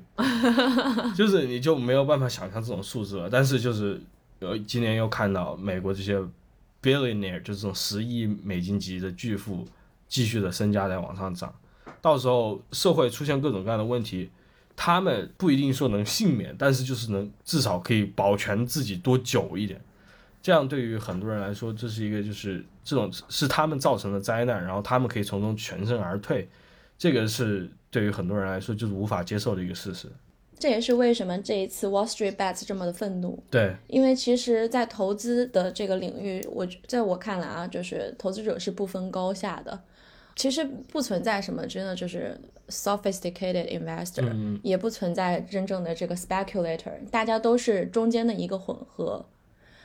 就是你就没有办法想象这种数字了。但是就是呃，今年又看到美国这些 billionaire，就是这种十亿美金级的巨富，继续的身价在往上涨，到时候社会出现各种各样的问题。他们不一定说能幸免，但是就是能至少可以保全自己多久一点。这样对于很多人来说，这是一个就是这种是他们造成的灾难，然后他们可以从中全身而退。这个是对于很多人来说就是无法接受的一个事实。这也是为什么这一次 Wall Street Bets 这么的愤怒。对，因为其实，在投资的这个领域，我在我看来啊，就是投资者是不分高下的。其实不存在什么真的就是 sophisticated investor，、也不存在真正的这个 speculator，大家都是中间的一个混合。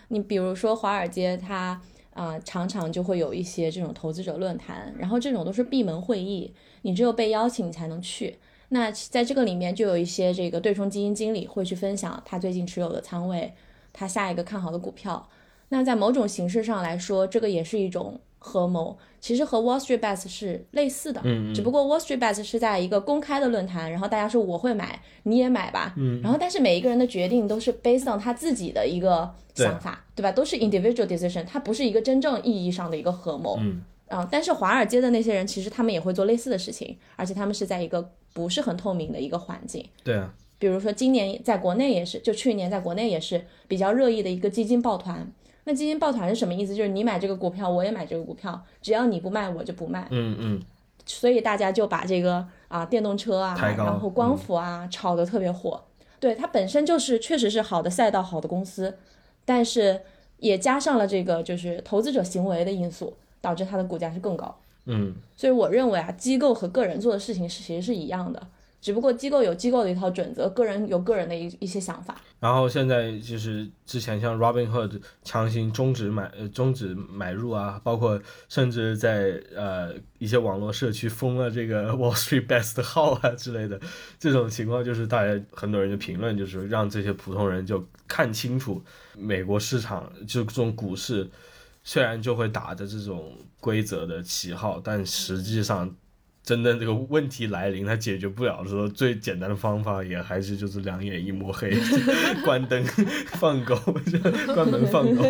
你比如说华尔街它，啊常常就会有一些这种投资者论坛，然后这种都是闭门会议，你只有被邀请你才能去。那在这个里面就有一些这个对冲基金经理会去分享他最近持有的仓位，他下一个看好的股票。那在某种形式上来说，这个也是一种合谋，其实和 Wall Street Bets 是类似的，嗯嗯只不过 Wall Street Bets 是在一个公开的论坛，然后大家说我会买，你也买吧，嗯，然后但是每一个人的决定都是 based on 他自己的一个想法，对吧？都是 individual decision，它不是一个真正意义上的一个合谋，嗯啊，但是华尔街的那些人其实他们也会做类似的事情，而且他们是在一个不是很透明的一个环境，对啊，比如说今年在国内也是，就去年在国内也是比较热议的一个基金抱团。那基金抱团是什么意思？就是你买这个股票，我也买这个股票，只要你不卖，我就不卖。嗯嗯，所以大家就把这个啊电动车啊，然后光伏啊、炒得特别火。对，它本身就是确实是好的赛道、好的公司，但是也加上了这个就是投资者行为的因素，导致它的股价是更高。嗯，所以我认为啊，机构和个人做的事情是其实是一样的，只不过机构有机构的一套准则，个人有个人的一一些想法。然后现在就是之前像 Robinhood 强行终止买呃终止买入啊，包括甚至在呃一些网络社区封了这个 Wall Street Bets 的号啊之类的，这种情况就是大家很多人就评论，就是让这些普通人就看清楚美国市场就这种股市，虽然就会打着这种规则的旗号，但实际上。真的这个问题来临，它解决不了的时候，最简单的方法也还是就是两眼一抹黑，关灯放狗，关门放狗。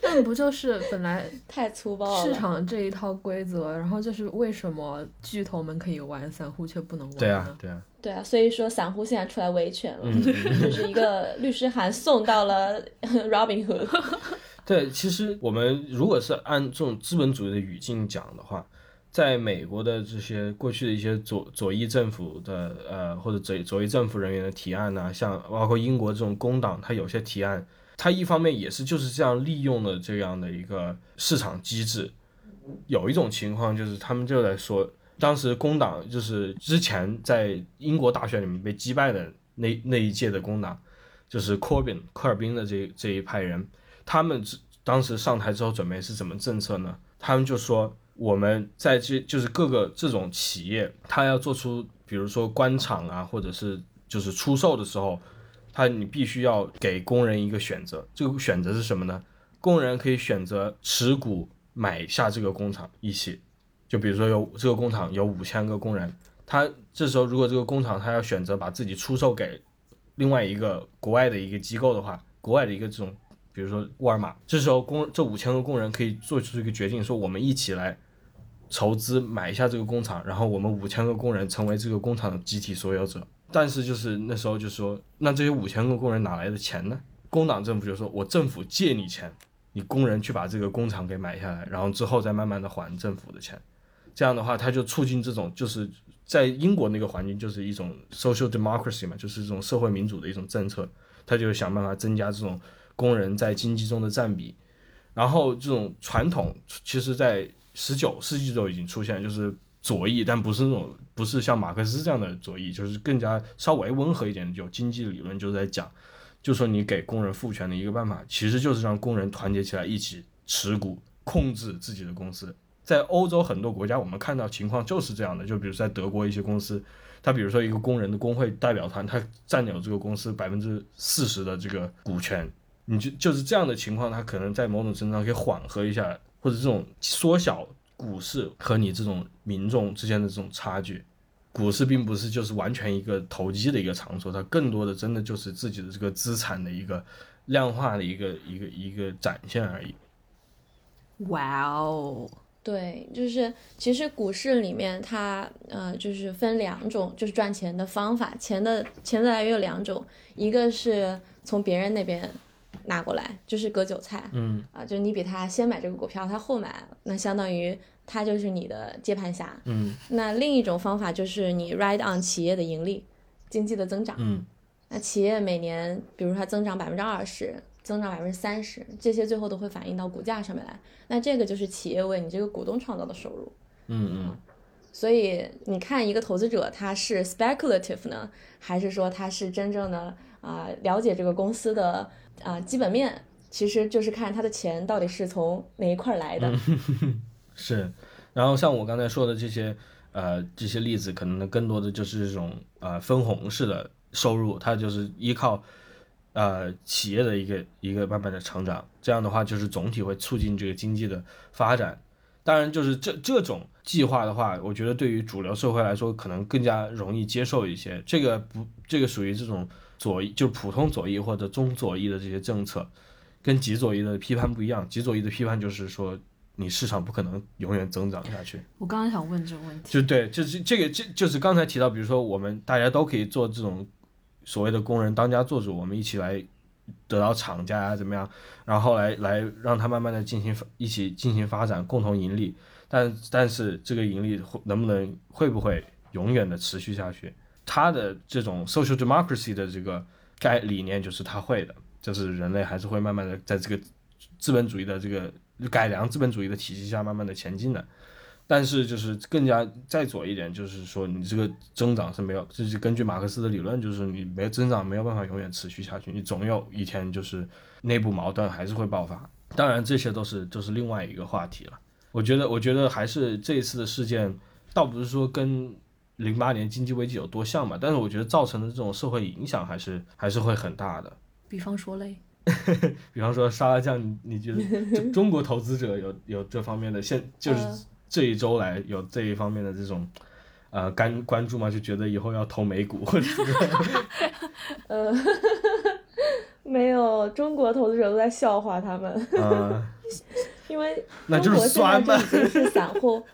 但不就是本来太粗暴了。市场这一套规则，然后就是为什么巨头们可以玩，散户却不能玩？对啊，对啊，对啊，所以说散户现在出来维权了，嗯就是一个律师函送到了 Robinhood。对，其实我们如果是按这种资本主义的语境讲的话，在美国的这些过去的一些左左翼政府的呃或者左左翼政府人员的提案呐、像包括英国这种工党，它有些提案，它一方面也是就是这样利用了这样的一个市场机制。有一种情况就是他们就在说，当时工党就是之前在英国大选里面被击败的那那一届的工党，就是 Corbyn 科尔宾的这这一派人，他们当时上台之后准备是怎么政策呢？他们就说我们在这就是各个这种企业，他要做出比如说关厂啊，或者是就是出售的时候，他你必须要给工人一个选择，这个选择是什么呢？工人可以选择持股买下这个工厂一起，就比如说有这个工厂有五千个工人，他这时候如果这个工厂他要选择把自己出售给另外一个国外的一个机构的话，国外的一个这种，比如说沃尔玛，这时候工这五千个工人可以做出一个决定，说我们一起来筹资买一下这个工厂，然后我们五千个工人成为这个工厂的集体所有者。但是就是那时候就说，那这些五千个工人哪来的钱呢？工党政府就说，我政府借你钱，你工人去把这个工厂给买下来，然后之后再慢慢的还政府的钱。这样的话，它就促进这种就是在英国那个环境就是一种 social democracy 嘛，就是这种社会民主的一种政策，它就想办法增加这种工人在经济中的占比。然后这种传统，其实在十九世纪就已经出现，就是左翼，但不是那种不是像马克思这样的左翼，就是更加稍微温和一点的，有经济理论就在讲，就说你给工人赋权的一个办法，其实就是让工人团结起来，一起持股，控制自己的公司。在欧洲很多国家，我们看到情况就是这样的，就比如在德国一些公司，他比如说一个工人的工会代表团，他占有这个公司百分之四十的这个股权，你就就是这样的情况，它可能在某种程度上可以缓和一下，或者这种缩小股市和你这种民众之间的这种差距。股市并不是就是完全一个投机的一个场所，它更多的真的就是自己的这个资产的一个量化的一个一个一个展现而已。哇哦，对，就是其实股市里面它呃就是分两种，就是赚钱的方法，钱的钱的来源有两种，一个是从别人那边拿过来，就是割韭菜，嗯啊，就是你比他先买这个股票，他后买，那相当于他就是你的接盘侠。嗯那另一种方法就是你 ride on 企业的盈利、经济的增长。嗯那企业每年，比如它增长百分之二十，增长百分之三十，这些最后都会反映到股价上面来。那这个就是企业为你这个股东创造的收入。嗯嗯，所以你看一个投资者他是 speculative 呢，还是说他是真正的啊、了解这个公司的啊、基本面？其实就是看他的钱到底是从哪一块来的。是。然后像我刚才说的这些呃这些例子，可能更多的就是这种呃分红式的收入，它就是依靠呃企业的一个一个慢慢的成长，这样的话就是总体会促进这个经济的发展。当然，就是这这种计划的话，我觉得对于主流社会来说，可能更加容易接受一些。这个不，这个属于这种左翼，就是普通左翼或者中左翼的这些政策，跟极左翼的批判不一样。极左翼的批判就是说，你市场不可能永远增长下去。我刚刚想问这个问题，就对，就是这个，这就是刚才提到，比如说我们大家都可以做这种所谓的工人当家作主，我们一起来得到厂家啊怎么样，然后来来让它慢慢的进行发一起进行发展，共同盈利。但但是这个盈利会能不能会不会永远的持续下去？他的这种 social democracy 的这个概理念就是他会的，就是人类还是会慢慢的在这个资本主义的这个改良资本主义的体系下慢慢的前进的。但是就是更加再左一点，就是说你这个增长是没有，就是根据马克思的理论，就是你没增长没有办法永远持续下去，你总有一天就是内部矛盾还是会爆发。当然这些都是就是另外一个话题了。我觉得我觉得还是这一次的事件，倒不是说跟零八年经济危机有多像嘛，但是我觉得造成的这种社会影响还是还是会很大的。比方说嘞，比方说沙拉酱，你你觉得中中国投资者有有这方面的现就是嗯这一周来有这一方面的这种呃干关注吗？就觉得以后要投美股或者是 呃，没有，中国投资者都在笑话他们，呃，因为那就是酸嘛就已经是散户，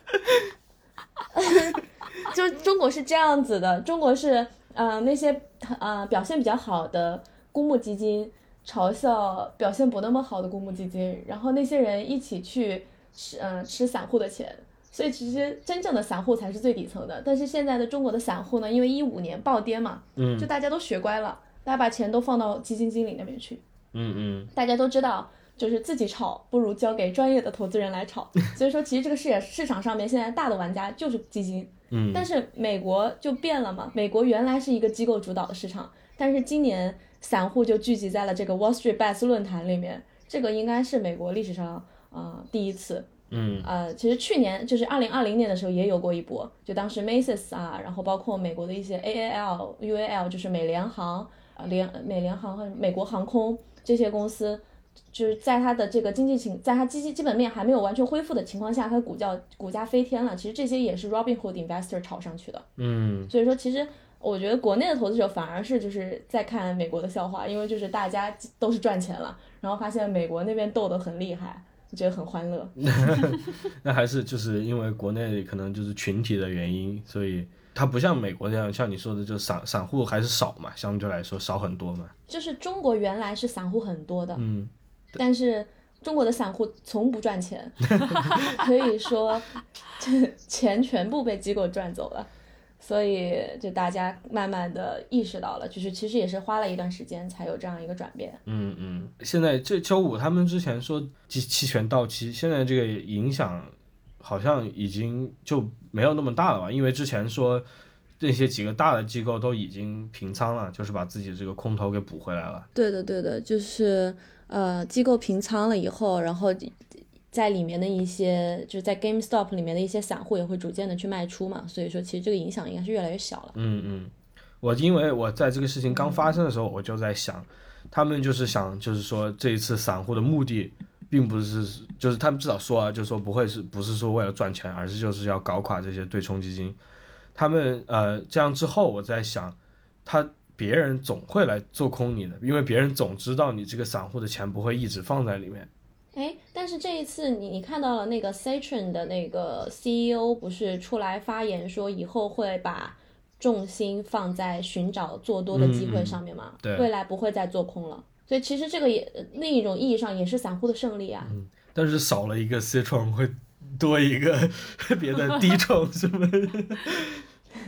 就是中国是这样子的，中国是呃那些呃表现比较好的公募基金嘲笑表现不那么好的公募基金，然后那些人一起去吃呃吃散户的钱。所以其实真正的散户才是最底层的，但是现在的中国的散户呢，因为一五年暴跌嘛，嗯就大家都学乖了，大家把钱都放到基金经理那边去，嗯嗯大家都知道，就是自己炒不如交给专业的投资人来炒。所以说，其实这个市市场上面现在大的玩家就是基金，嗯但是美国就变了嘛，美国原来是一个机构主导的市场，但是今年散户就聚集在了这个 Wall Street Bets 论坛里面，这个应该是美国历史上呃第一次。嗯呃，其实去年就是二零二零年的时候也有过一波，就当时 Macy's 啊，然后包括美国的一些 AAL、UAL，就是美联航、啊联美联航和美国航空这些公司，就是在它的这个经济情，在它基基基本面还没有完全恢复的情况下，它股价股价飞天了。其实这些也是 Robinhood Investor 炒上去的。嗯所以说，其实我觉得国内的投资者反而是就是在看美国的笑话，因为就是大家都是赚钱了，然后发现美国那边斗得很厉害，就觉得很欢乐。那还是就是因为国内可能就是群体的原因，所以它不像美国那样，像你说的，就散散户还是少嘛，相对来说少很多嘛。就是中国原来是散户很多的，嗯但是中国的散户从不赚钱，可以说这钱全部被机构赚走了。所以就大家慢慢的意识到了，就是其实也是花了一段时间才有这样一个转变。嗯嗯，现在这周五他们之前说期期权到期，现在这个影响好像已经就没有那么大了吧？因为之前说那些几个大的机构都已经平仓了，就是把自己这个空头给补回来了。对的，对的，就是呃，机构平仓了以后，然后在里面的一些，就是在 GameStop 里面的一些散户也会逐渐的去卖出嘛，所以说其实这个影响应该是越来越小了。嗯嗯，我因为我在这个事情刚发生的时候，我就在想，他们就是想，就是说这一次散户的目的，并不是，就是他们至少说啊，就是说不会是不是说为了赚钱，而是就是要搞垮这些对冲基金。他们呃这样之后，我在想，他别人总会来做空你的，因为别人总知道你这个散户的钱不会一直放在里面。哎，但是这一次你你看到了那个 Citron 的那个 CEO 不是出来发言说以后会把重心放在寻找做多的机会上面嘛？对未来不会再做空了。所以其实这个也另一种意义上也是散户的胜利啊。但是少了一个 Citron 会多一个 别的低 冲，是不是？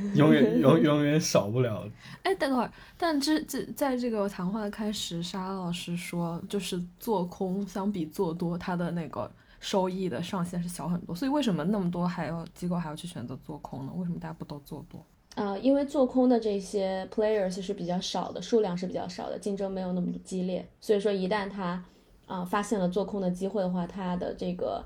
永远永永远少不了。哎，等会儿，但这这在这个谈话的开始，沙老师说，就是做空相比做多，它的那个收益的上限是小很多。所以为什么那么多还要机构还要去选择做空呢？为什么大家不都做多？呃，因为做空的这些 players 是比较少的，数量是比较少的，竞争没有那么激烈，所以说一旦他啊、发现了做空的机会的话，他的这个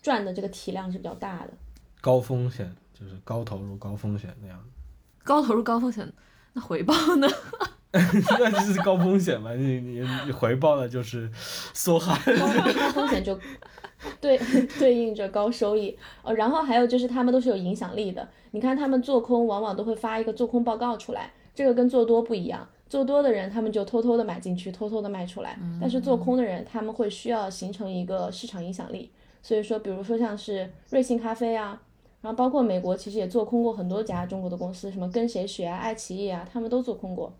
赚的这个体量是比较大的。高风险就是高投入高风险那样，高投入高风险，那回报呢？那就是高风险嘛。你你你回报的就是梭哈。高高风险就对对应着高收益哦，然后还有就是他们都是有影响力的。你看他们做空往往都会发一个做空报告出来，这个跟做多不一样。做多的人他们就偷偷的买进去，偷偷的卖出来，但是做空的人他们会需要形成一个市场影响力。所以说，比如说像是瑞幸咖啡啊，然后包括美国其实也做空过很多家中国的公司，什么跟谁学啊、爱奇艺啊，他们都做空过，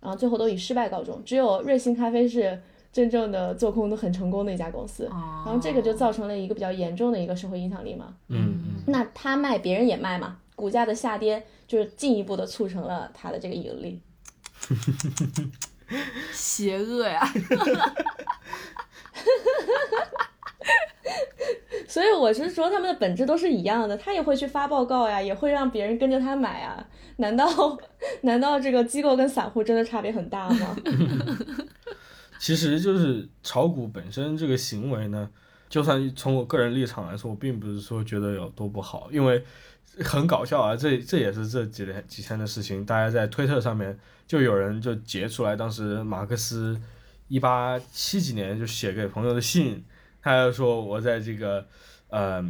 然后最后都以失败告终。只有瑞幸咖啡是真正的做空的很成功的一家公司，然后这个就造成了一个比较严重的一个社会影响力嘛。嗯嗯。那他卖，别人也卖嘛，股价的下跌就是进一步的促成了他的这个盈利。邪恶呀！所以我是说，他们的本质都是一样的，他也会去发报告呀，也会让别人跟着他买啊。难道难道这个机构跟散户真的差别很大吗？其实就是炒股本身这个行为呢，就算从我个人立场来说，我并不是说觉得有多不好，因为很搞笑啊，这这也是这几天几天的事情，大家在推特上面就有人就截出来，当时马克思一八七几年就写给朋友的信，他就说我在这个。呃，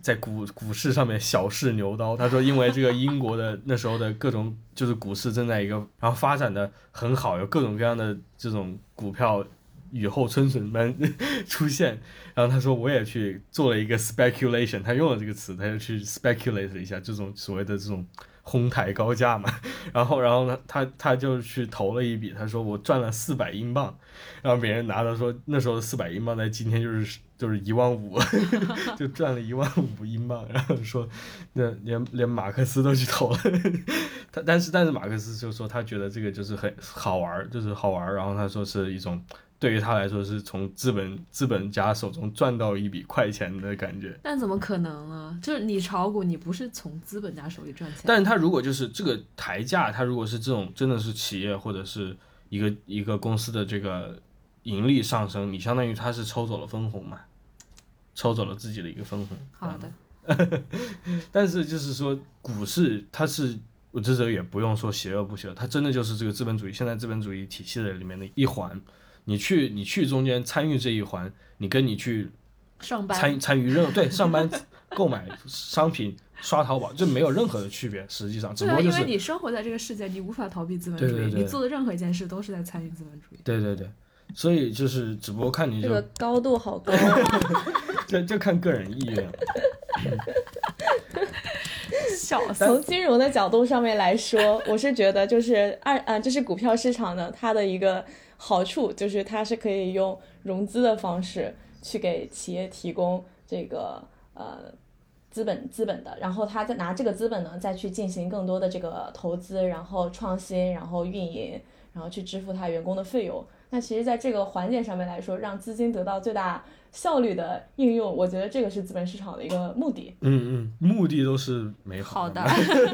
在股股市上面小试牛刀。他说，因为这个英国的那时候的各种就是股市正在一个，然后发展的很好，有各种各样的这种股票雨后春笋般 出现。然后他说，我也去做了一个 speculation，他用了这个词，他就去 speculate 了一下这种所谓的这种哄抬高价嘛。然后，然后呢，他他就去投了一笔，他说我赚了四百英镑。然后别人拿到说，那时候四百英镑在今天就是就是一万五，就赚了一万五英镑。然后说，那连连马克思都去投了。他但是但是马克思就说他觉得这个就是很好玩，就是好玩。然后他说是一种对于他来说是从资本资本家手中赚到一笔快钱的感觉。但怎么可能呢？就是你炒股，你不是从资本家手里赚钱。但是他如果就是这个抬价，他如果是这种真的是企业或者是一个一个公司的这个。盈利上升，你相当于他是抽走了分红嘛，抽走了自己的一个分红。好的。但是就是说，股市它是，我这时候也不用说邪恶不邪恶，它真的就是这个资本主义现在资本主义体系的里面的一环。你去你去中间参与这一环，你跟你去上班参参与任何对上班购买商品刷淘宝，这没有任何的区别。实际上，只不过就是因为你生活在这个世界，你无法逃避资本主义，对对对你做的任何一件事都是在参与资本主义。对对对。所以就是，只不过看你这个高度好高，就就看个人意愿。小，从金融的角度上面来说，我是觉得就是二啊，就是股票市场的，它的一个好处就是它是可以用融资的方式去给企业提供这个呃资本资本的，然后它再拿这个资本呢再去进行更多的这个投资，然后创新，然后运营，然后去支付它员工的费用。那其实，在这个环节上面来说，让资金得到最大效率的应用，我觉得这个是资本市场的一个目的。嗯嗯，目的都是美好的。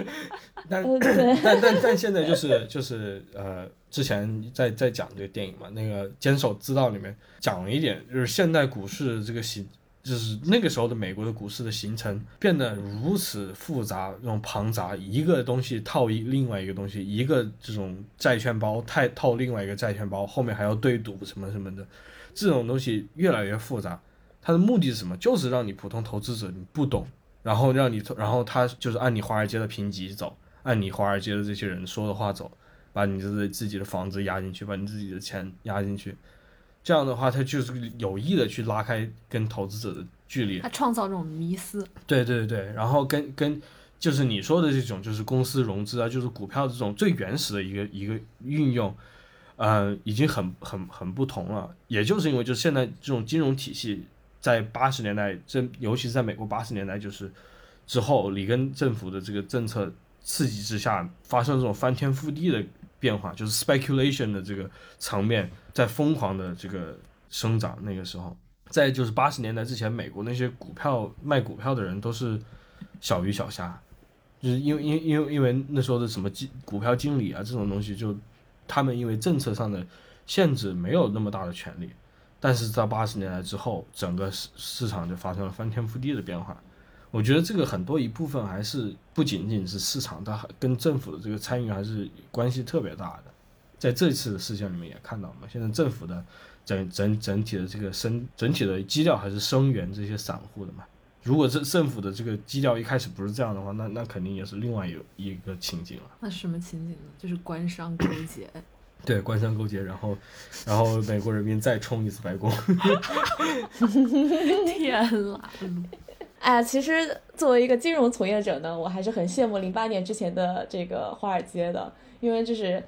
但对，但但但现在就是就是呃，之前在在讲这个电影嘛，那个《坚守之道》里面讲了一点，就是现代股市这个形就是那个时候的美国的股市的形成变得如此复杂、那种庞杂，一个东西套一另外一个东西，一个这种债券包太套另外一个债券包，后面还要对赌什么什么的，这种东西越来越复杂。它的目的是什么？就是让你普通投资者你不懂，然后让你，然后他就是按你华尔街的评级走，按你华尔街的这些人说的话走，把你自自己的房子压进去，把你自己的钱压进去。这样的话，他就是有意的去拉开跟投资者的距离。他创造这种迷思，对对对，然后跟跟就是你说的这种，就是公司融资啊，就是股票这种最原始的一个一个运用，呃，已经很很很不同了。也就是因为就是现在这种金融体系在八十年代，这尤其是在美国八十年代就是之后，里根政府的这个政策刺激之下，发生这种翻天覆地的变化，就是 speculation 的这个场面在疯狂的这个生长。那个时候，在就是八十年代之前，美国那些股票卖股票的人都是小鱼小虾，就是因为因因为因为那时候的什么经股票经理啊这种东西，就他们因为政策上的限制没有那么大的权利。但是在八十年代之后，整个市市场就发生了翻天覆地的变化。我觉得这个很多一部分还是不仅仅是市场，它还跟政府的这个参与还是关系特别大的。在这次的事件里面也看到嘛，现在政府的整整整体的这个声整体的基调还是声援这些散户的嘛。如果这政府的这个基调一开始不是这样的话，那那肯定也是另外有一个情景了。那什么情景呢？就是官商勾结。对，官商勾结，然后，然后美国人民再冲一次白宫。天啦！哎，其实作为一个金融从业者呢，我还是很羡慕零八年之前的这个华尔街的，因为就是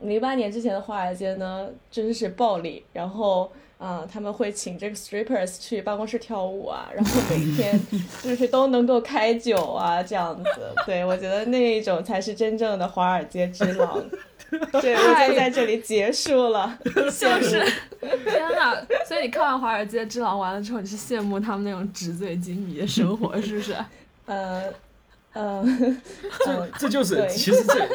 零八年之前的华尔街呢，真是暴力，然后啊、呃他们会请这个 strippers 去办公室跳舞啊，然后每天 就是都能够开酒啊，这样子。对我觉得那一种才是真正的华尔街之狼。对，我就在这里结束了。就是天呐！所以你看完《华尔街之狼》完了之后，你是羡慕他们那种纸醉金迷的生活，是不是？呃，呃，这这就是其实这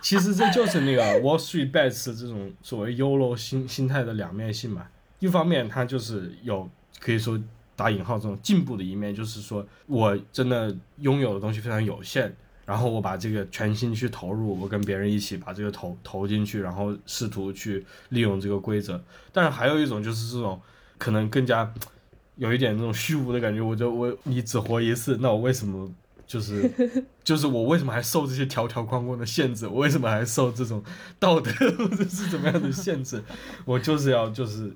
其实这就是那个 Wall Street Bets 这种所谓 YOLO 心心态的两面性嘛。一方面，它就是有可以说打引号这种进步的一面，就是说我真的拥有的东西非常有限，然后我把这个全心去投入，我跟别人一起把这个投投进去，然后试图去利用这个规则。但是还有一种就是这种可能更加有一点那种虚无的感觉，我就我你只活一次，那我为什么就是 就是我为什么还受这些条条框框的限制？我为什么还受这种道德或者是怎么样的限制？我 就是要就是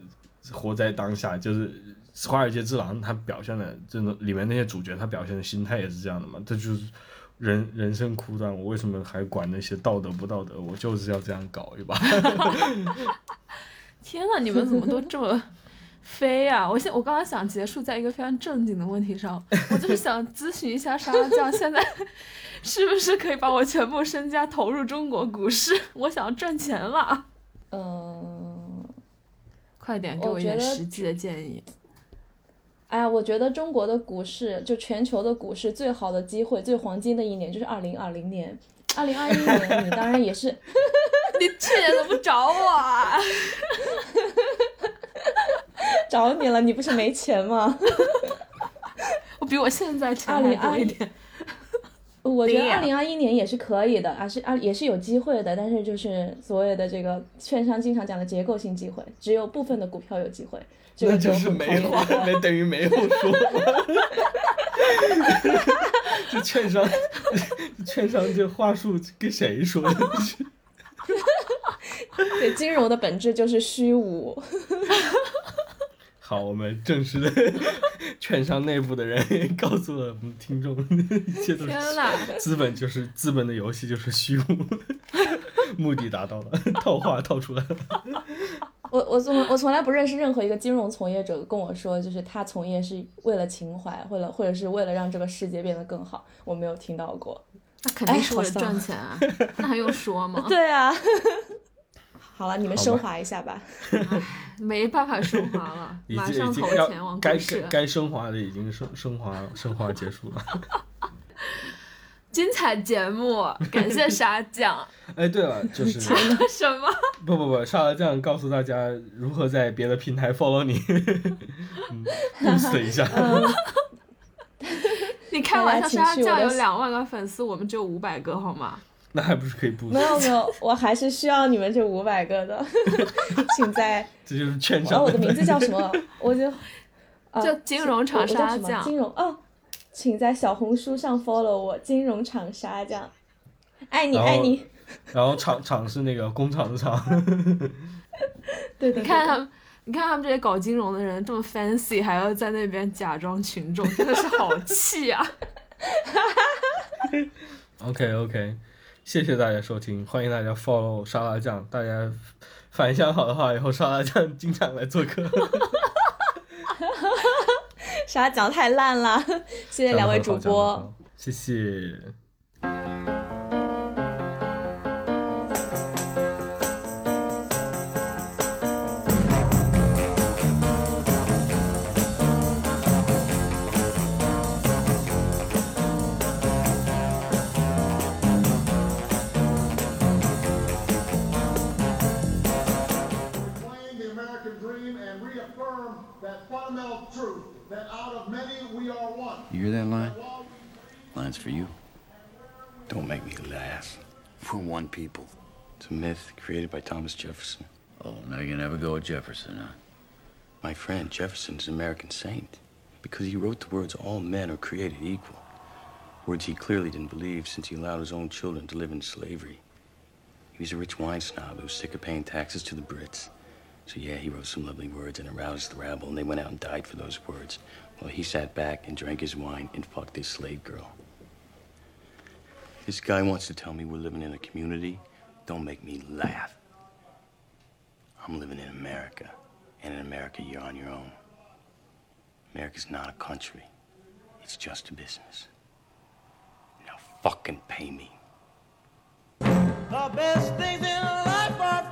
活在当下，就是《华尔街之狼》他表现的这种里面那些主角，他表现的心态也是这样的嘛，这就是。人人生苦短，我为什么还管那些道德不道德？我就是要这样搞一把。天呐，你们怎么都这么飞呀、我现我刚刚想结束在一个非常正经的问题上，我就是想咨询一下沙拉酱，现在 是不是可以把我全部身家投入中国股市？我想赚钱了，嗯、快点给我一点实际的建议。哎呀，我觉得中国的股市，就全球的股市最好的机会、最黄金的一年就是二零二零年。二零二一年，你当然也是，你去年怎么不找我啊？找你了，你不是没钱吗？我比我现在钱还多一点。我觉得二零二一年也是可以的，啊是啊也是有机会的，但是就是所谓的这个券商经常讲的结构性机会，只有部分的股票有机会，这个那就是没讨厌有，没 等于没有说。这券商，券商这话术跟谁说的？对，金融的本质就是虚无。好，我们正式的 券商内部的人告诉了我们听众，一切都是天呐，资本就是资本的游戏就是虚无，目的达到了，套话套出来了。我我从我从来不认识任何一个金融从业者跟我说，就是他从业是为了情怀，为了或者是为了让这个世界变得更好，我没有听到过。那肯定是为了赚钱啊，那还用说吗？对啊，好了，你们升华一下吧。没办法升华了，马上投已经要该钱往股市该。该升华的已经升升华升华结束了。精彩节目，感谢沙酱。哎，对了，就是什么？不不不，沙拉酱告诉大家如何在别的平台 follow 你，嗯，boost 一下。你开玩笑，沙酱有两万个粉丝，我们只有五百个，好吗？那还不是可以 boost？没有 没有，我还是需要你们这五百个的，请在 这就是券哦，商。我的名字叫什么？我就啊就金融厂我我叫什么沙酱金融哦，请在小红书上 follow 我金融厂沙酱，爱你爱你。然后厂厂是那个工厂的厂。对对，你看他们，你看他们这些搞金融的人这么 fancy，还要在那边假装群众，真的是好气啊！OK OK，谢谢大家收听，欢迎大家 follow 沙拉酱，大家反响好的话，以后沙拉酱经常来做客。沙拉酱太烂了，谢谢两位主播。，谢谢。That out of many we are one. You hear that line? Line's for you. Don't make me laugh. We're one people. It's a myth created by Thomas Jefferson. Oh, now you're gonna have a go at Jefferson, huh? My friend Jefferson's an American saint because he wrote the words, all men are created equal. Words he clearly didn't believe since he allowed his own children to live in slavery. He was a rich wine snob who was sick of paying taxes to the Brits. So yeah, he wrote some lovely words and aroused the rabble, and they went out and died for those words. While he sat back and drank his wine and fucked his slave girl. This guy wants to tell me we're living in a community. Don't make me laugh. I'm living in America, and in America, you're on your own. America's not a country, it's just a business. Now fucking pay me. The best things in life are